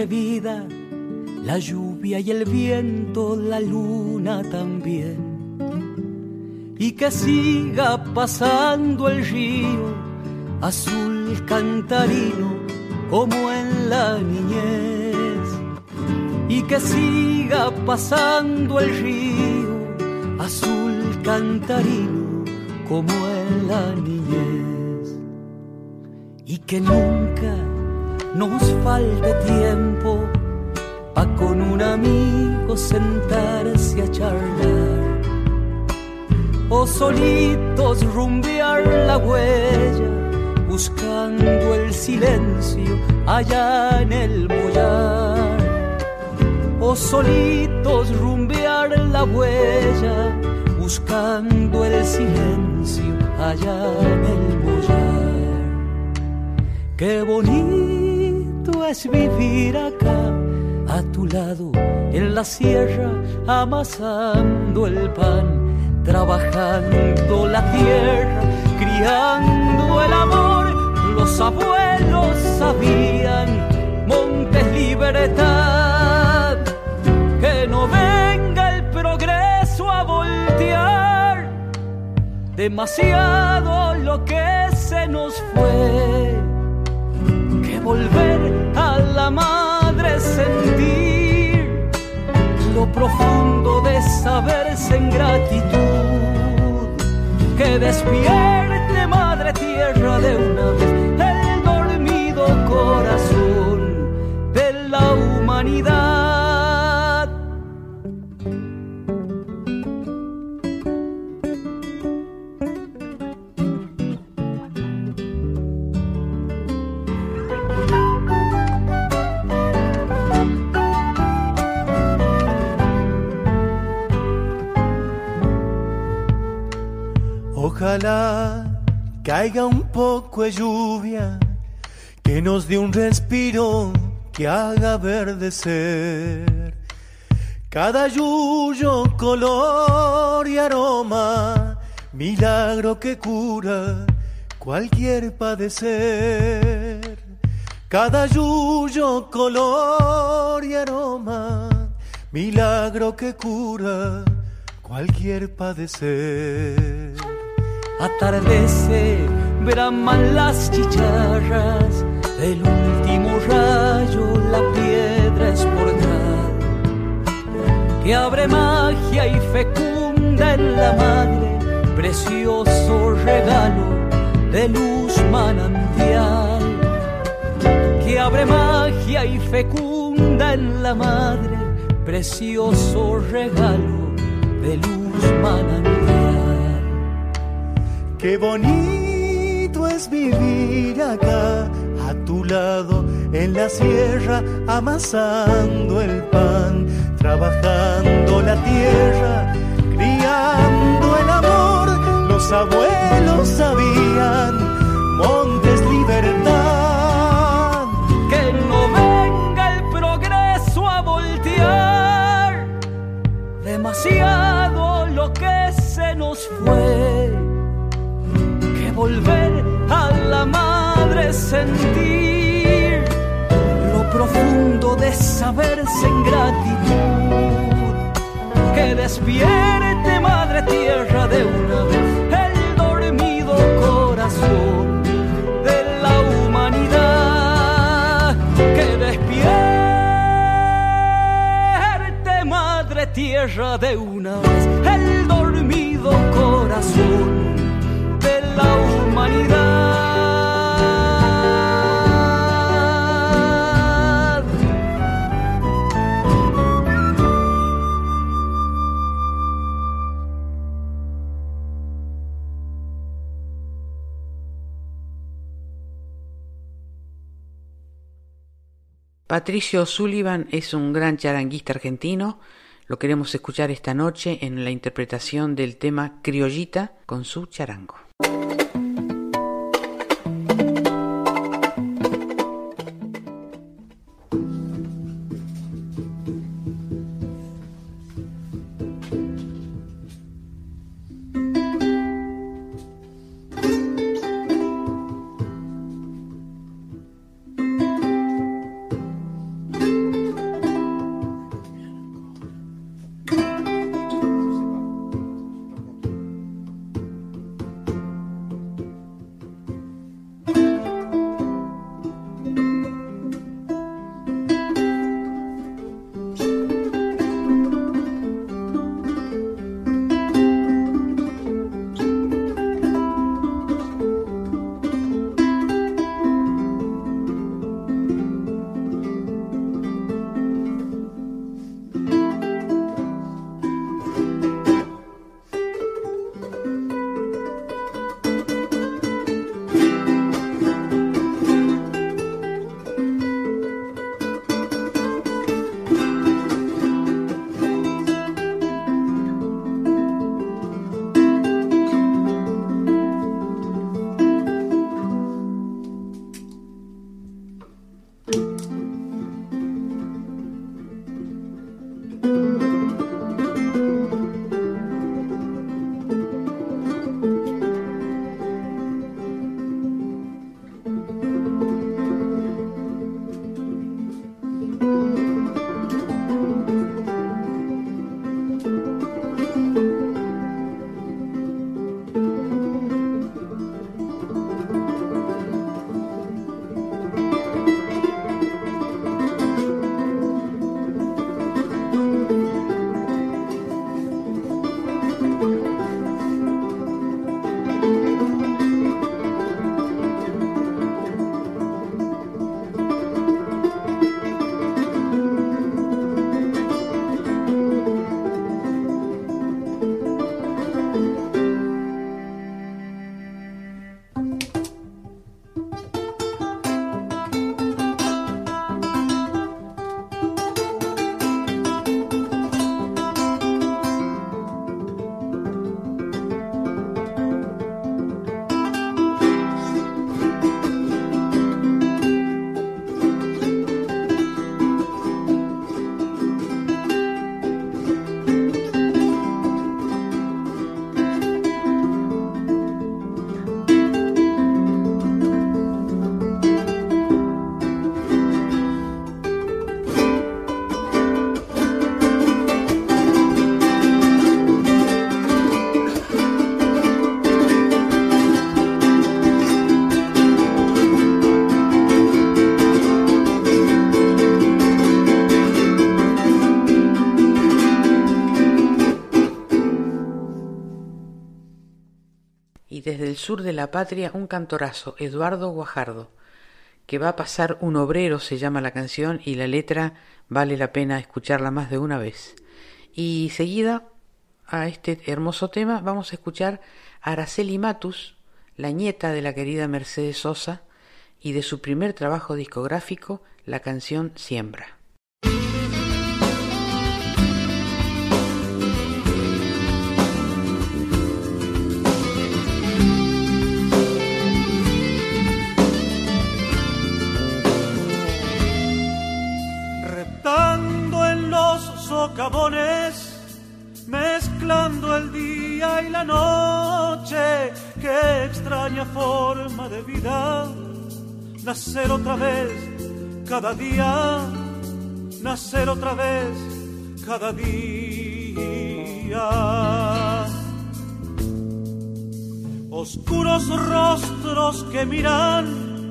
vida la lluvia y el viento, la luna también. Y que siga pasando el río, azul cantarino, como en la niñez. Y que siga pasando el río, azul cantarino, como en la niñez. Y que nunca nos falte tiempo pa' con un amigo sentarse a charlar. O solitos rumbear la huella buscando el silencio allá en el mollar o solitos rumbear la huella buscando el silencio allá en el mollar qué bonito es vivir acá a tu lado en la sierra amasando el pan, trabajando la tierra, criando el amor. Los abuelos sabían, montes libertad, que no venga el progreso a voltear, demasiado lo que se nos fue, volver a la madre sentir lo profundo de saberse en gratitud. Que despierte madre tierra de una vez el dormido corazón de la humanidad. Ojalá caiga un poco de lluvia que nos dé un respiro que haga verdecer cada yuyo, color y aroma, milagro que cura cualquier padecer. Cada yuyo, color y aroma, milagro que cura cualquier padecer. Atardece, braman las chicharras. Del último rayo, la piedra esportal que abre magia y fecunda en la madre, precioso regalo de luz manantial. Que abre magia y fecunda en la madre, precioso regalo de luz manantial. Qué bonito es vivir acá a tu lado en la sierra, amasando el pan, trabajando la tierra, criando el amor. Los abuelos sabían, montes libertad. Que no venga el progreso a voltear demasiado lo que se nos fue volver a la madre sentir lo profundo de saberse en gratitud. Que despierte madre tierra de una vez el dormido corazón de la humanidad. Que despierte madre tierra de una vez el dormido corazón la humanidad. Patricio Sullivan es un gran charanguista argentino. Lo queremos escuchar esta noche en la interpretación del tema Criollita con su charango. Sur de la patria un cantorazo, Eduardo Guajardo, que va a pasar un obrero, se llama la canción, y la letra vale la pena escucharla más de una vez. Y seguida a este hermoso tema vamos a escuchar a Araceli Matus, la nieta de la querida Mercedes Sosa, y de su primer trabajo discográfico, la canción Siembra. Socavones, mezclando el día y la noche, qué extraña forma de vida, nacer otra vez cada día, nacer otra vez cada día. Oscuros rostros que miran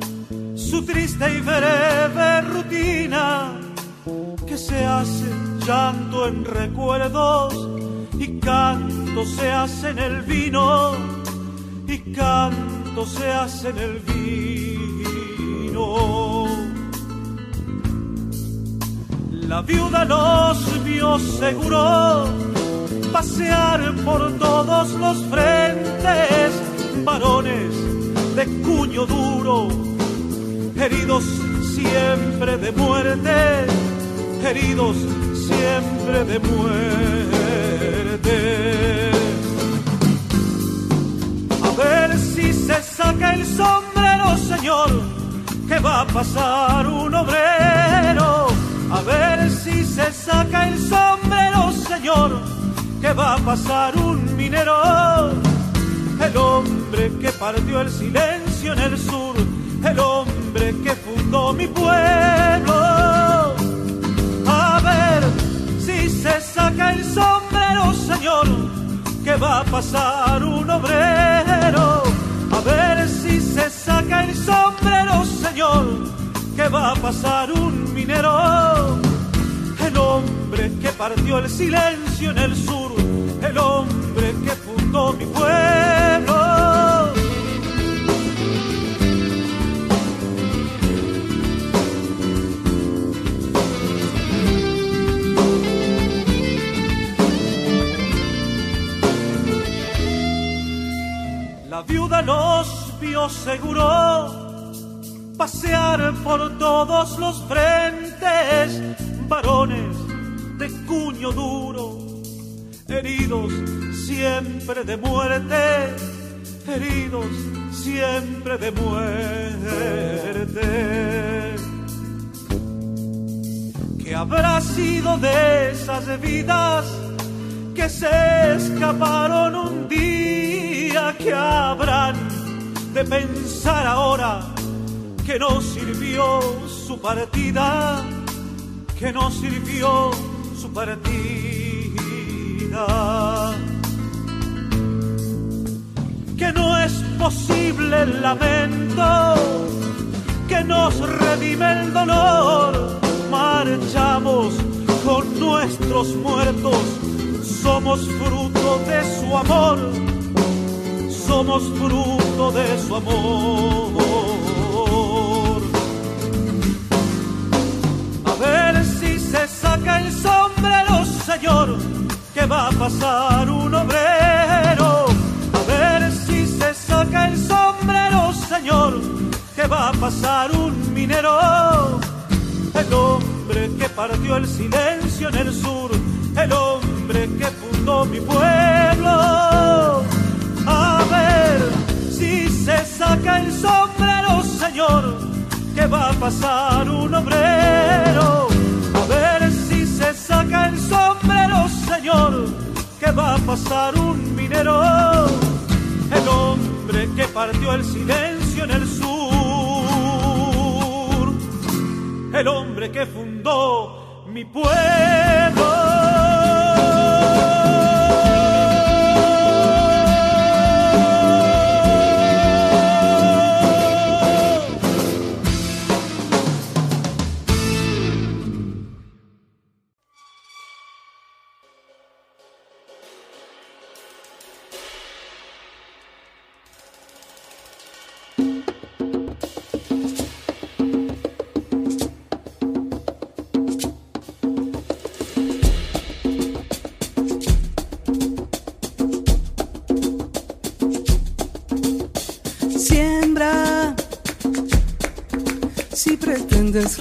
su triste y breve rutina, que se hace llanto en recuerdos y canto se hace en el vino y canto se hace en el vino. La viuda nos vio seguro pasear por todos los frentes, varones de cuño duro, heridos siempre de muerte, heridos siempre de muerte. A ver si se saca el sombrero, señor, que va a pasar un obrero. A ver si se saca el sombrero, señor, que va a pasar un minero. El hombre que partió el silencio en el sur, el hombre que fundó mi pueblo. Se saca el sombrero, señor, que va a pasar un obrero. A ver si se saca el sombrero, señor, que va a pasar un minero. El hombre que partió el silencio en el sur, el hombre que fundó mi pueblo. La viuda nos vio seguro pasear por todos los frentes, varones de cuño duro, heridos siempre de muerte, heridos siempre de muerte. ¿Qué habrá sido de esas vidas que se escaparon un día? ¿Qué habrán de pensar ahora que no sirvió su partida? Que no sirvió su partida. Que no es posible el lamento que nos redime el dolor. Marchamos con nuestros muertos, somos fruto de su amor, somos fruto de su amor. A ver si se saca el sombrero, señor, que va a pasar un obrero. A ver si se saca el sombrero, señor, que va a pasar un minero. El hombre que partió el silencio en el sur, el hombre que fundó mi pueblo. A ver si se saca el sombrero, señor, que va a pasar un obrero. A ver si se saca el sombrero, señor, que va a pasar un minero. El hombre que partió el silencio en el sur el hombre que fundó mi pueblo.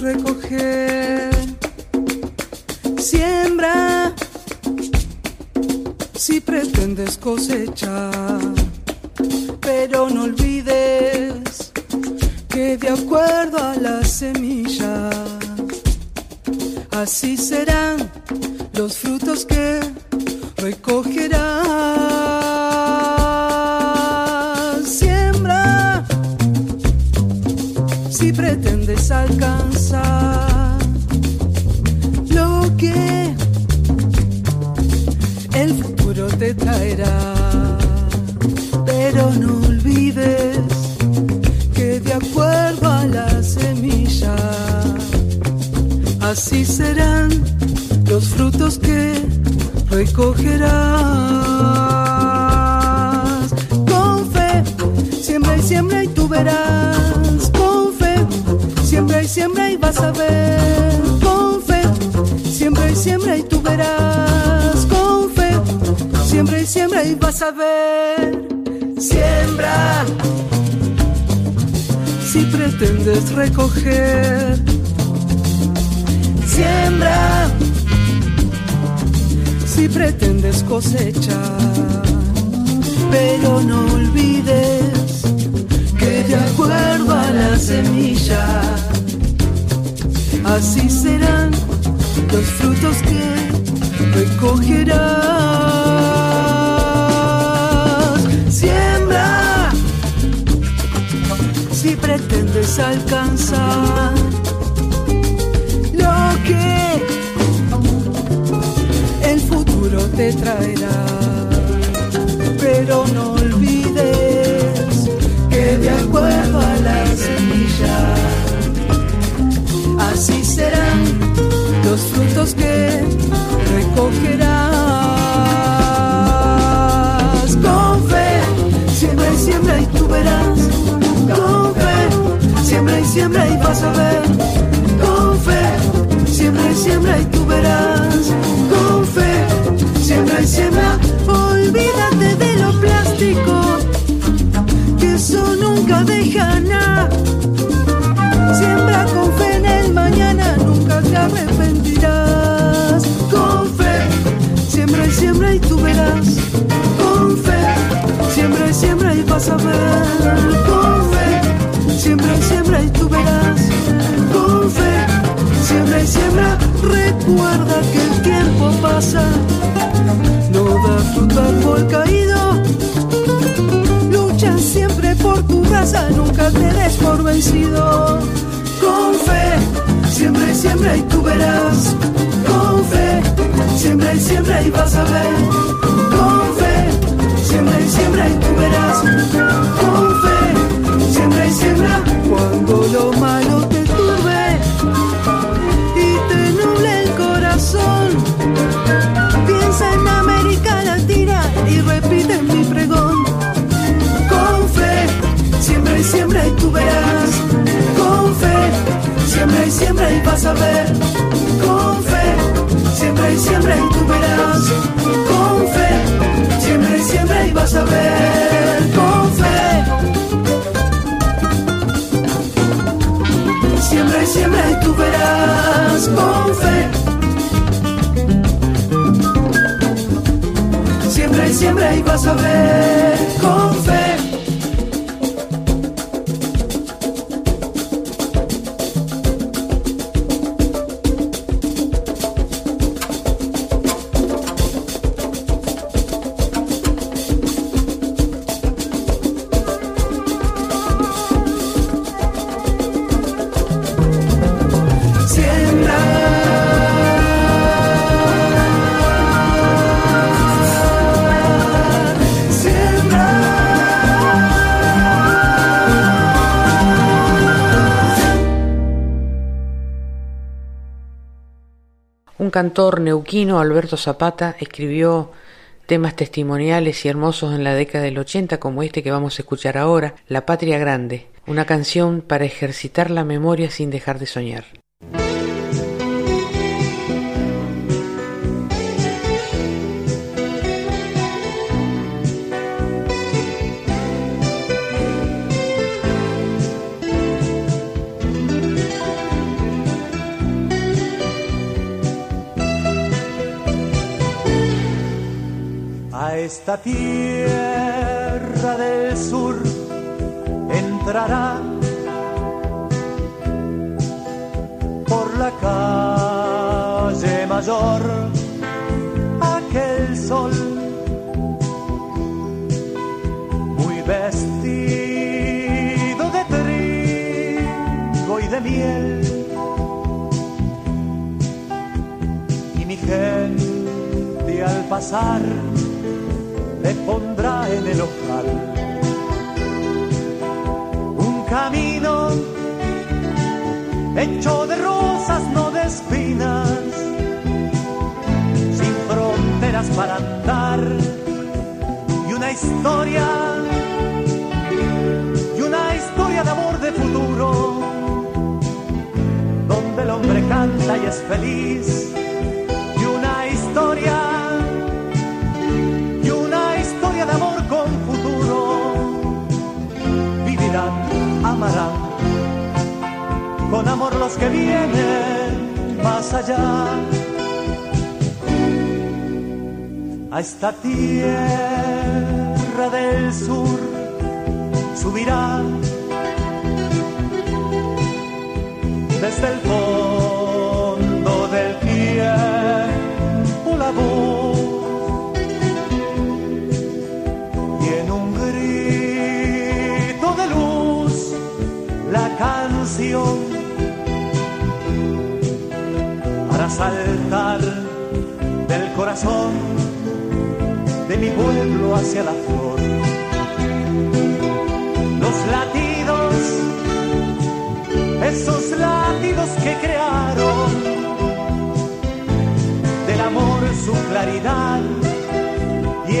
Recoger, siembra. Si pretendes cosechar, tú verás. Con fe, siembra y siembra. Olvídate de lo plástico, que eso nunca deja nada. Siembra con fe en el mañana, nunca te arrepentirás. Con fe, siembra y siembra y tú verás. Con fe, siembra y siembra y vas a ver. Con fe, siembra y siembra y tú verás. Siembra y siembra. Recuerda que el tiempo pasa, no da fruto árbol caído. Lucha siempre por tu raza, nunca te des por vencido. Con fe, siembra y siembra y tú verás. Con fe, siembra y siembra y vas a ver. Con fe, siembra y siembra y tú verás. Con fe, siembra y siembra. Cuando lo malo te Con fe, siembra y siembra y vas a ver. Con fe, siembra y siembra y tú verás. Con fe, siembra y siembra y vas a ver. Con fe. Siembra y siembra y tú verás. Con fe. Siembra y vas a ver. Con fe. Cantor neuquino, Alberto Zapata, escribió temas testimoniales y hermosos en la década del 80 como este que vamos a escuchar ahora, La Patria Grande, una canción para ejercitar la memoria sin dejar de soñar. Esta tierra del sur entrará por la calle mayor. Aquel sol muy vestido de trigo y de miel. Y mi gente al pasar le pondrá en el ojal un camino hecho de rosas, no de espinas, sin fronteras para andar. Y una historia, y una historia de amor de futuro, donde el hombre canta y es feliz, que vienen más allá. A esta tierra del sur subirá desde el fondo del tiempo la voz y en un grito de luz la canción saltar del corazón de mi pueblo hacia la flor. Los latidos, esos latidos que crearon del amor su claridad y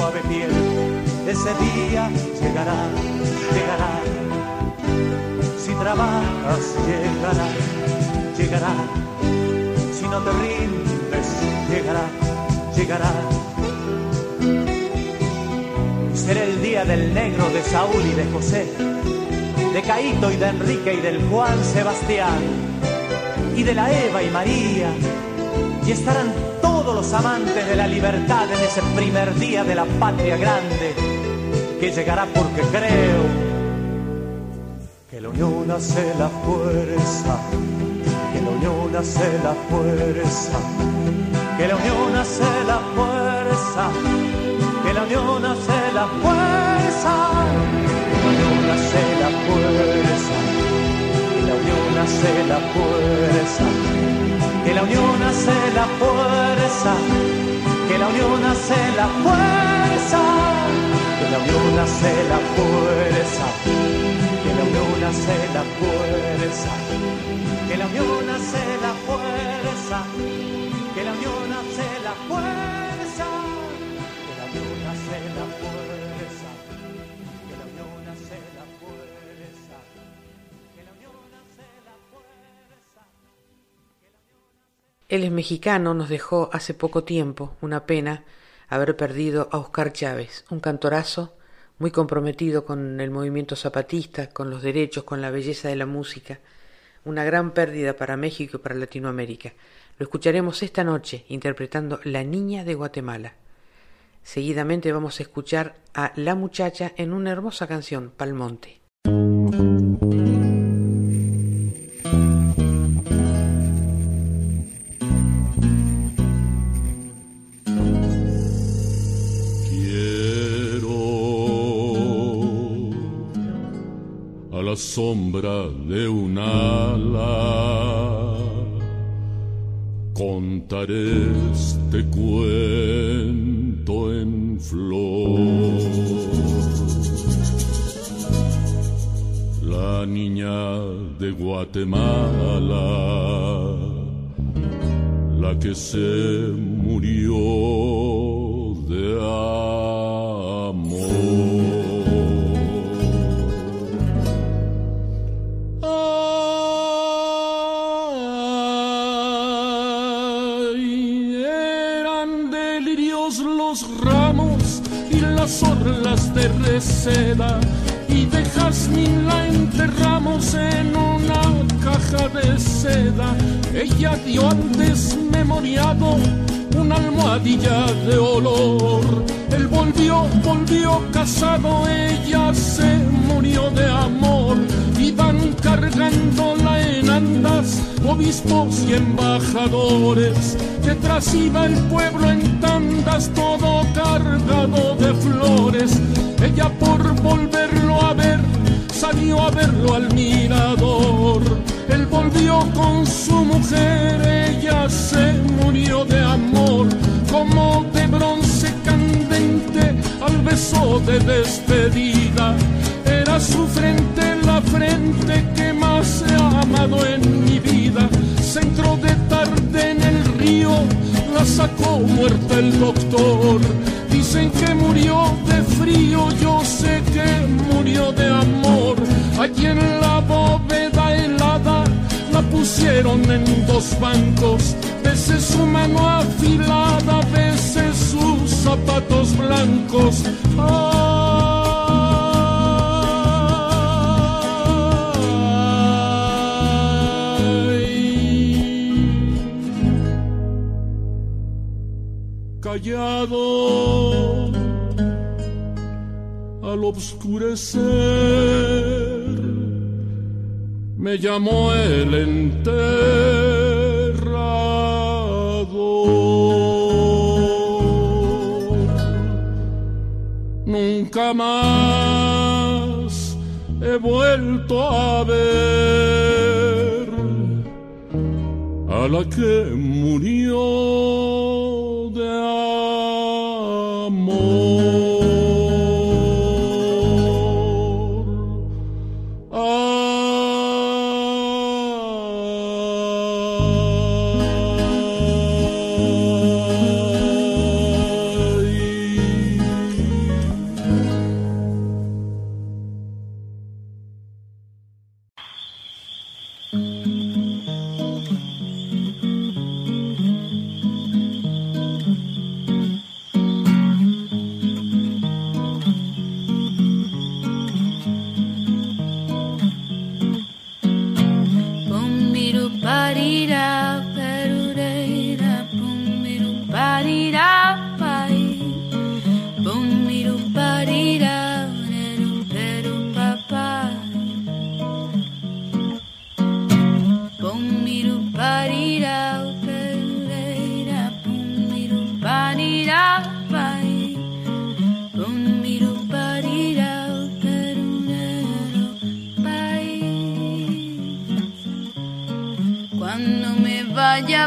suave piel. Ese día llegará, llegará. Si trabajas, llegará llegará. Si no te rindes, llegará, llegará. Será el día del negro de Saúl y de José, de Caíto y de Enrique y del Juan Sebastián, y de la Eva y María, y estarán todos los amantes de la libertad en ese primer día de la patria grande, que llegará porque creo que la unión hace la fuerza que la unión hace la fuerza, que la unión hace la fuerza, que la unión hace la fuerza, que la unión hace la fuerza, que la unión hace la fuerza, que la unión hace la fuerza, que la unión hace la fuerza, que la unión hace la fuerza, que la unión hace la fuerza. Que la unión hace la fuerza, que la unión hace la fuerza, que la unión hace la fuerza, que la unión hace la fuerza, Él es mexicano, nos dejó hace poco tiempo, una pena haber perdido a Oscar Chávez, un cantorazo muy comprometido con el movimiento zapatista, con los derechos, con la belleza de la música una gran pérdida para México y para Latinoamérica. Lo escucharemos esta noche interpretando La Niña de Guatemala. Seguidamente vamos a escuchar a La Muchacha en una hermosa canción, Palmonte. La sombra de un ala. Contaré este cuento en flor. La niña de Guatemala, la que se murió de de olor. Él volvió, volvió casado, ella se murió de amor. Iban cargándola en andas, obispos y embajadores. Detrás iba el pueblo en tandas, todo cargado de flores. Ella por volverlo a ver, salió a verlo al mirador. Él volvió con su mujer, ella se murió de amor, como beso de despedida. Era su frente la frente que más he amado en mi vida. Se entró de tarde en el río, la sacó muerta el doctor. Dicen que murió de frío, yo sé que murió de amor. Allí en la bóveda helada la pusieron en dos bancos. Veces su mano afilada, veces zapatos blancos. Callado al obscurecer me llamó el enterrador. Nunca más he vuelto a ver a la que murió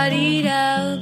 bodied out.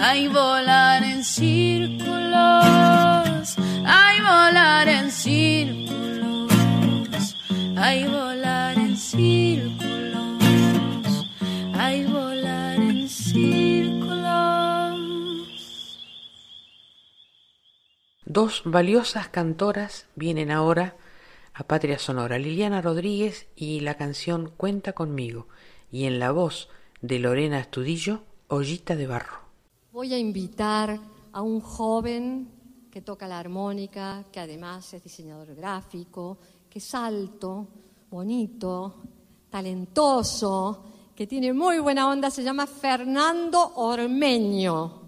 Ay, volar en círculos, ay, volar en círculos, ay, volar en círculos, ay, volar en círculos. Dos valiosas cantoras vienen ahora a Patria Sonora, Liliana Rodríguez y la canción Cuenta conmigo, y en la voz de Lorena Astudillo, Ollita de Barro. Voy a invitar a un joven que toca la armónica, que además es diseñador gráfico, que es alto, bonito, talentoso, que tiene muy buena onda, se llama Fernando Ormeño.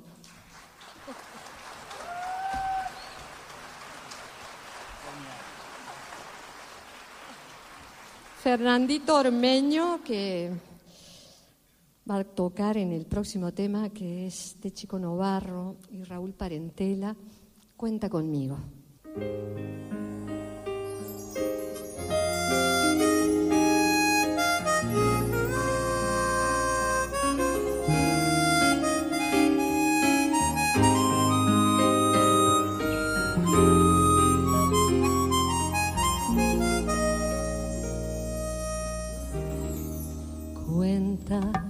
Fernandito Ormeño, que va a tocar en el próximo tema, que es de Chico Novarro y Raúl Parentela, cuenta conmigo. Cuenta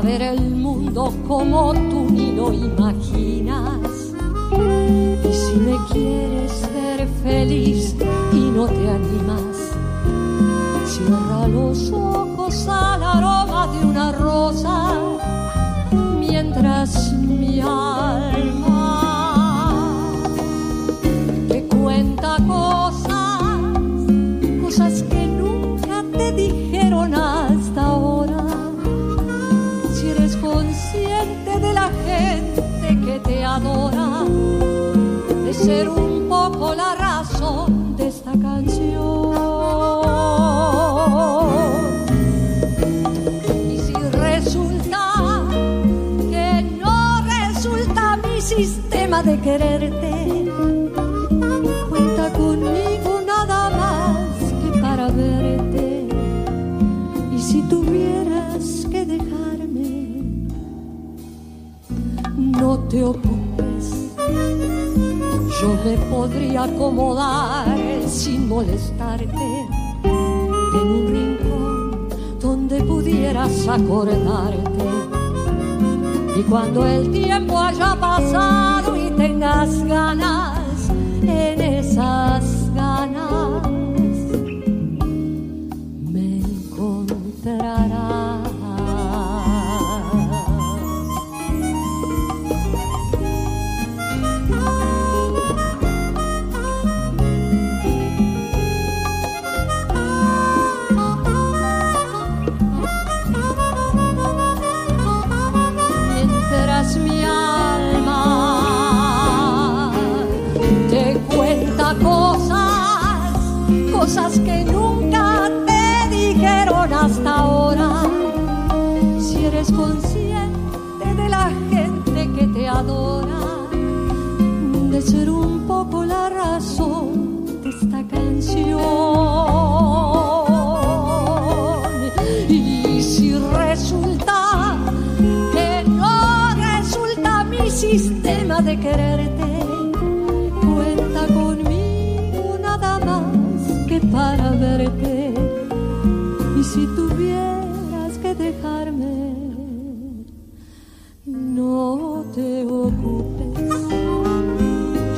a ver el mundo como tú ni lo imaginas. Y si me quieres ver feliz y no te animas, cierra los ojos al aroma de una rosa mientras mi alma te cuenta cosas, cosas que nunca te dijeron hasta de ser un poco la razón de esta canción. Y si resulta que no resulta mi sistema de quererte, cuenta conmigo nada más que para verte. Y si tuvieras que dejarme, no te ocupes. Me podría acomodar sin molestarte en un rincón donde pudieras acordarte. Y cuando el tiempo haya pasado y tengas ganas, en esas cosas que nunca te dijeron hasta ahora. Si eres consciente de la gente que te adora, de ser un poco la razón de esta canción. Y si resulta que no resulta mi sistema de quererte, para verte. Y si tuvieras que dejarme, no te ocupes.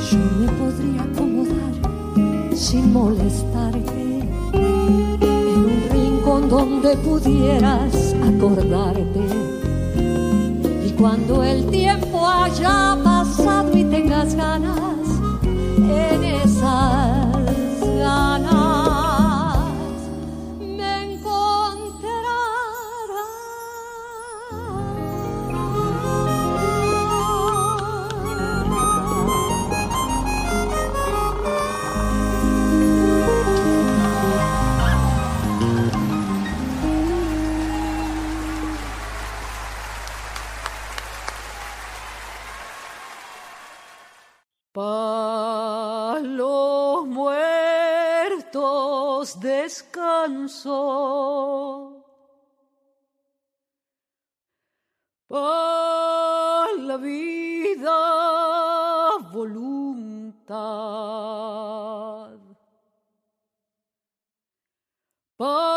Yo me podría acomodar sin molestarte en un rincón donde pudieras acordarte. Y cuando el tiempo haya pasado y tengas ganas, en esas Pa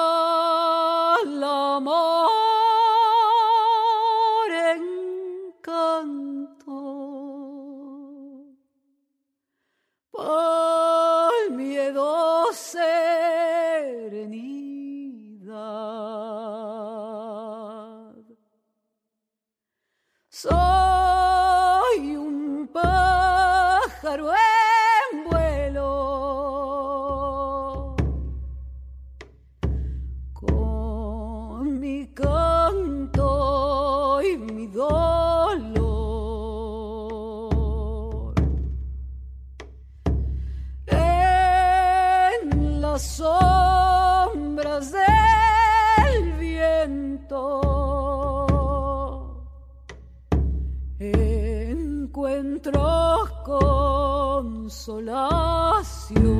consolación.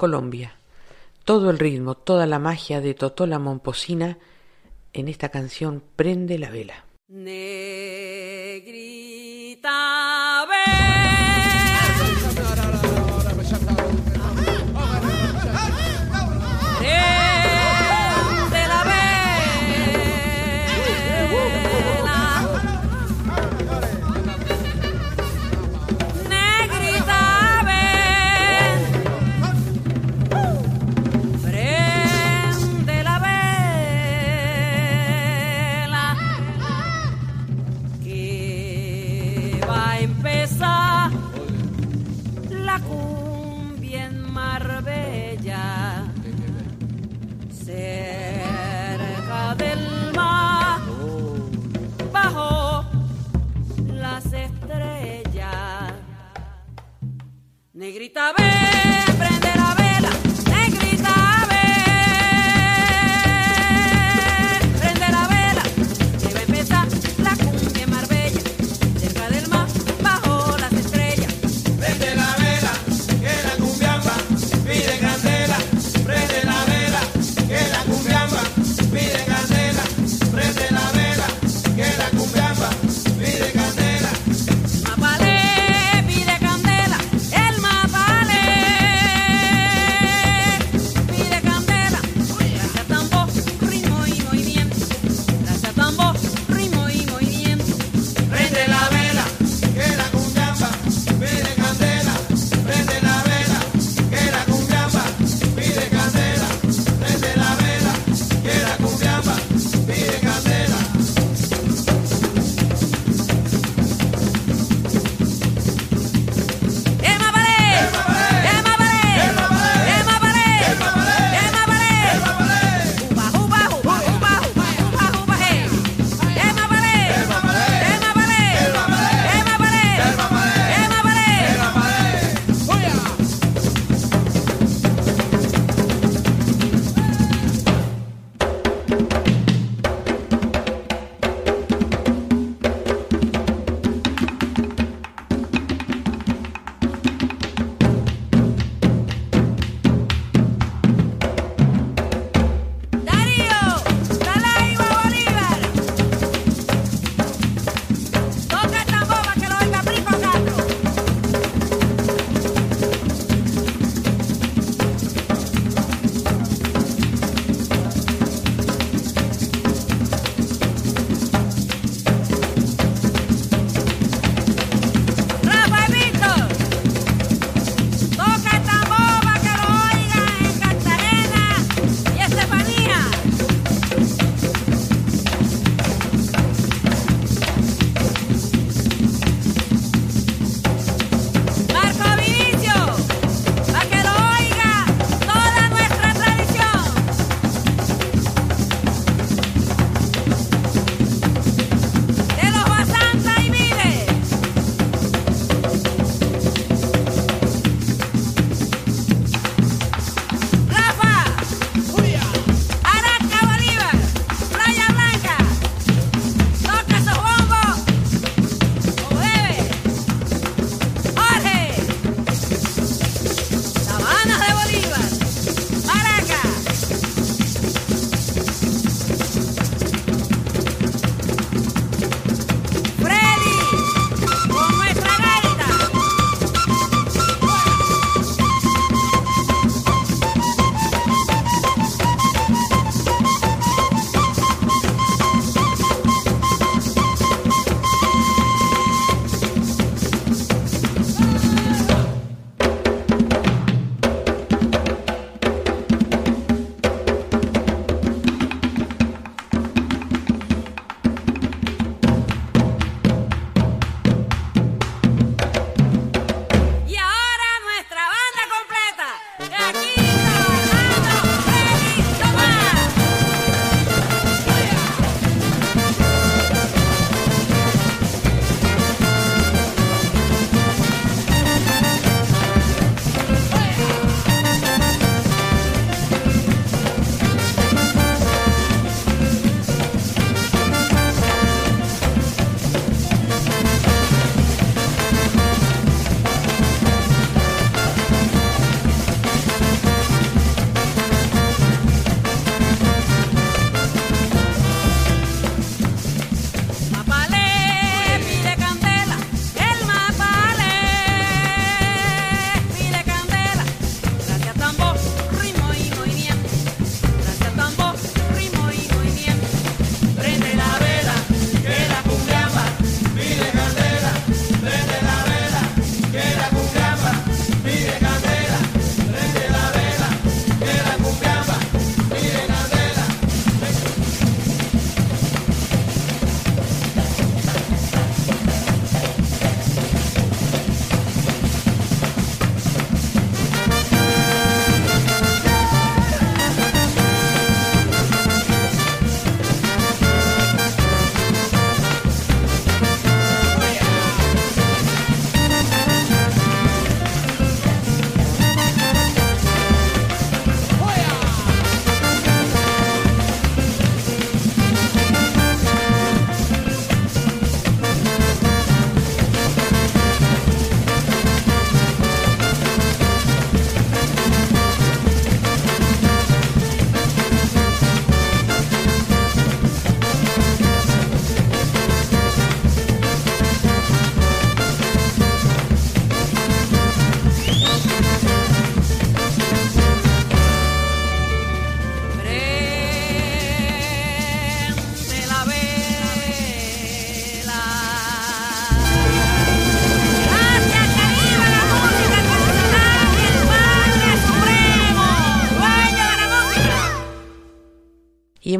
Colombia. Todo el ritmo, toda la magia de Totola Momposina en esta canción Prende la vela. Negrita.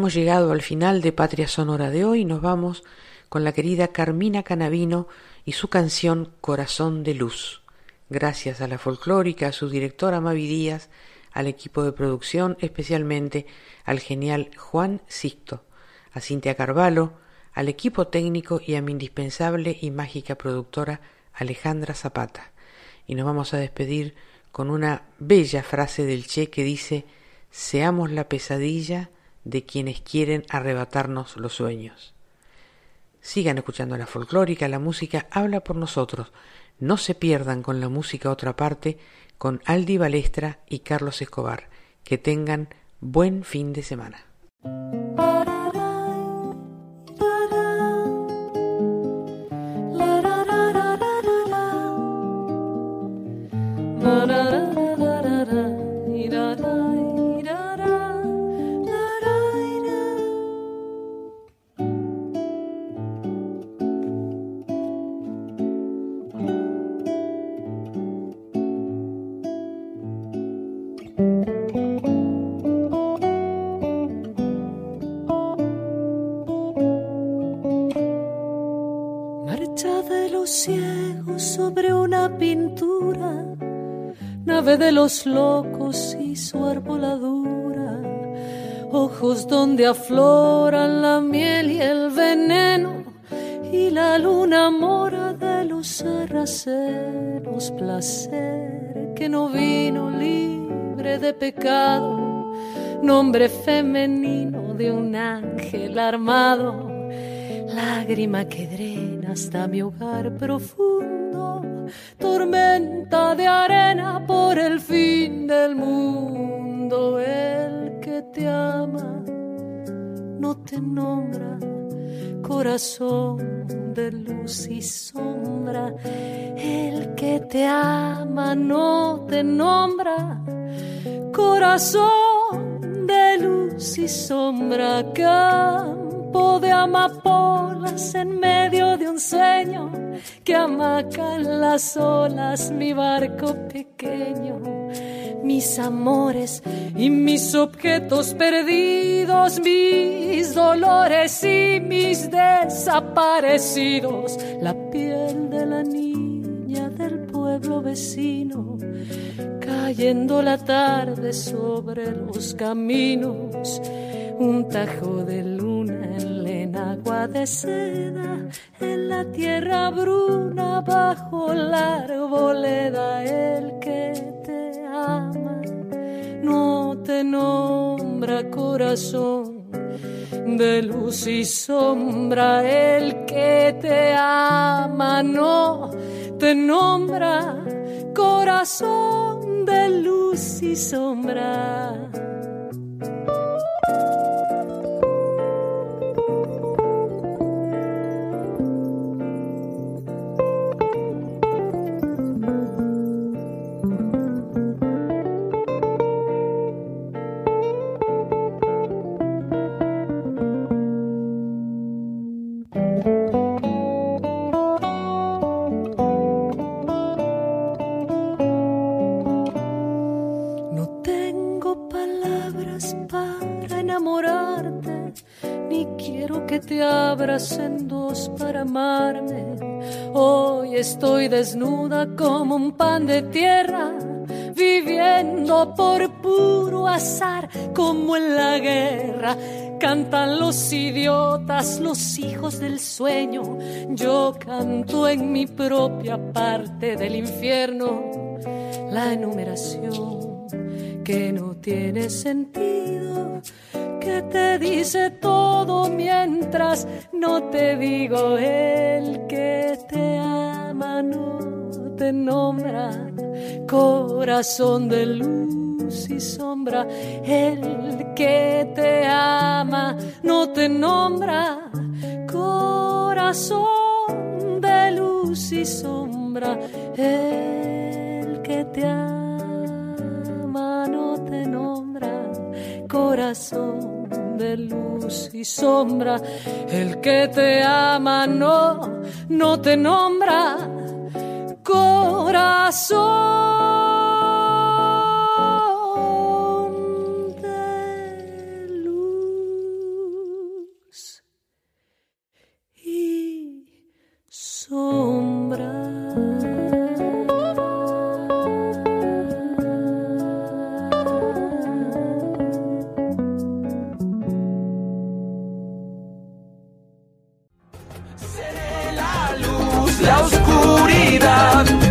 Hemos llegado al final de Patria Sonora de hoy. Nos vamos con la querida Carmina Canavino y su canción Corazón de Luz. Gracias a la folclórica, a su directora Mavi Díaz, al equipo de producción, especialmente al genial Juan Sixto, a Cintia Carvalho, al equipo técnico y a mi indispensable y mágica productora Alejandra Zapata. Y nos vamos a despedir con una bella frase del Che que dice Seamos la pesadilla de quienes quieren arrebatarnos los sueños. Sigan escuchando la folclórica, la música habla por nosotros. No se pierdan con la música otra parte con Aldi Balestra y Carlos Escobar. Que tengan buen fin de semana. Sobre una pintura, nave de los locos y su arboladura, ojos donde afloran la miel y el veneno, y la luna mora de los sarracenos, placer que no vino libre de pecado, nombre femenino de un ángel armado lágrima que drena hasta mi hogar profundo, tormenta de arena por el fin del mundo. El que te ama no te nombra, corazón de luz y sombra. El que te ama no te nombra, corazón de luz y sombra. De amapolas en medio de un sueño que amacan las olas mi barco pequeño. Mis amores y mis objetos perdidos, mis dolores y mis desaparecidos, la piel de la niña del pueblo vecino, cayendo la tarde sobre los caminos, un tajo de luna en la enagua de seda, en la tierra bruna bajo la arboleda, el que te ama no te nombra corazón de luz y sombra, el que te ama no te nombra corazón de luz y sombra. En dos para amarme. Hoy estoy desnuda como un pan de tierra, viviendo por puro azar como en la guerra. Cantan los idiotas, los hijos del sueño. Yo canto en mi propia parte del infierno la enumeración que no tiene sentido, que te dice todo mientras no te digo el que te ama, no te nombra, corazón de luz y sombra, el que te ama, no te nombra, corazón de luz y sombra, el que te ama, te nombra, corazón de luz y sombra. El que te ama no, no te nombra, corazón de luz y sombra.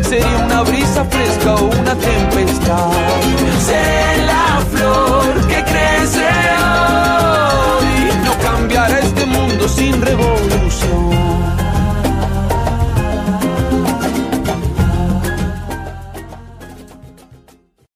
Sería una brisa fresca o una tempestad.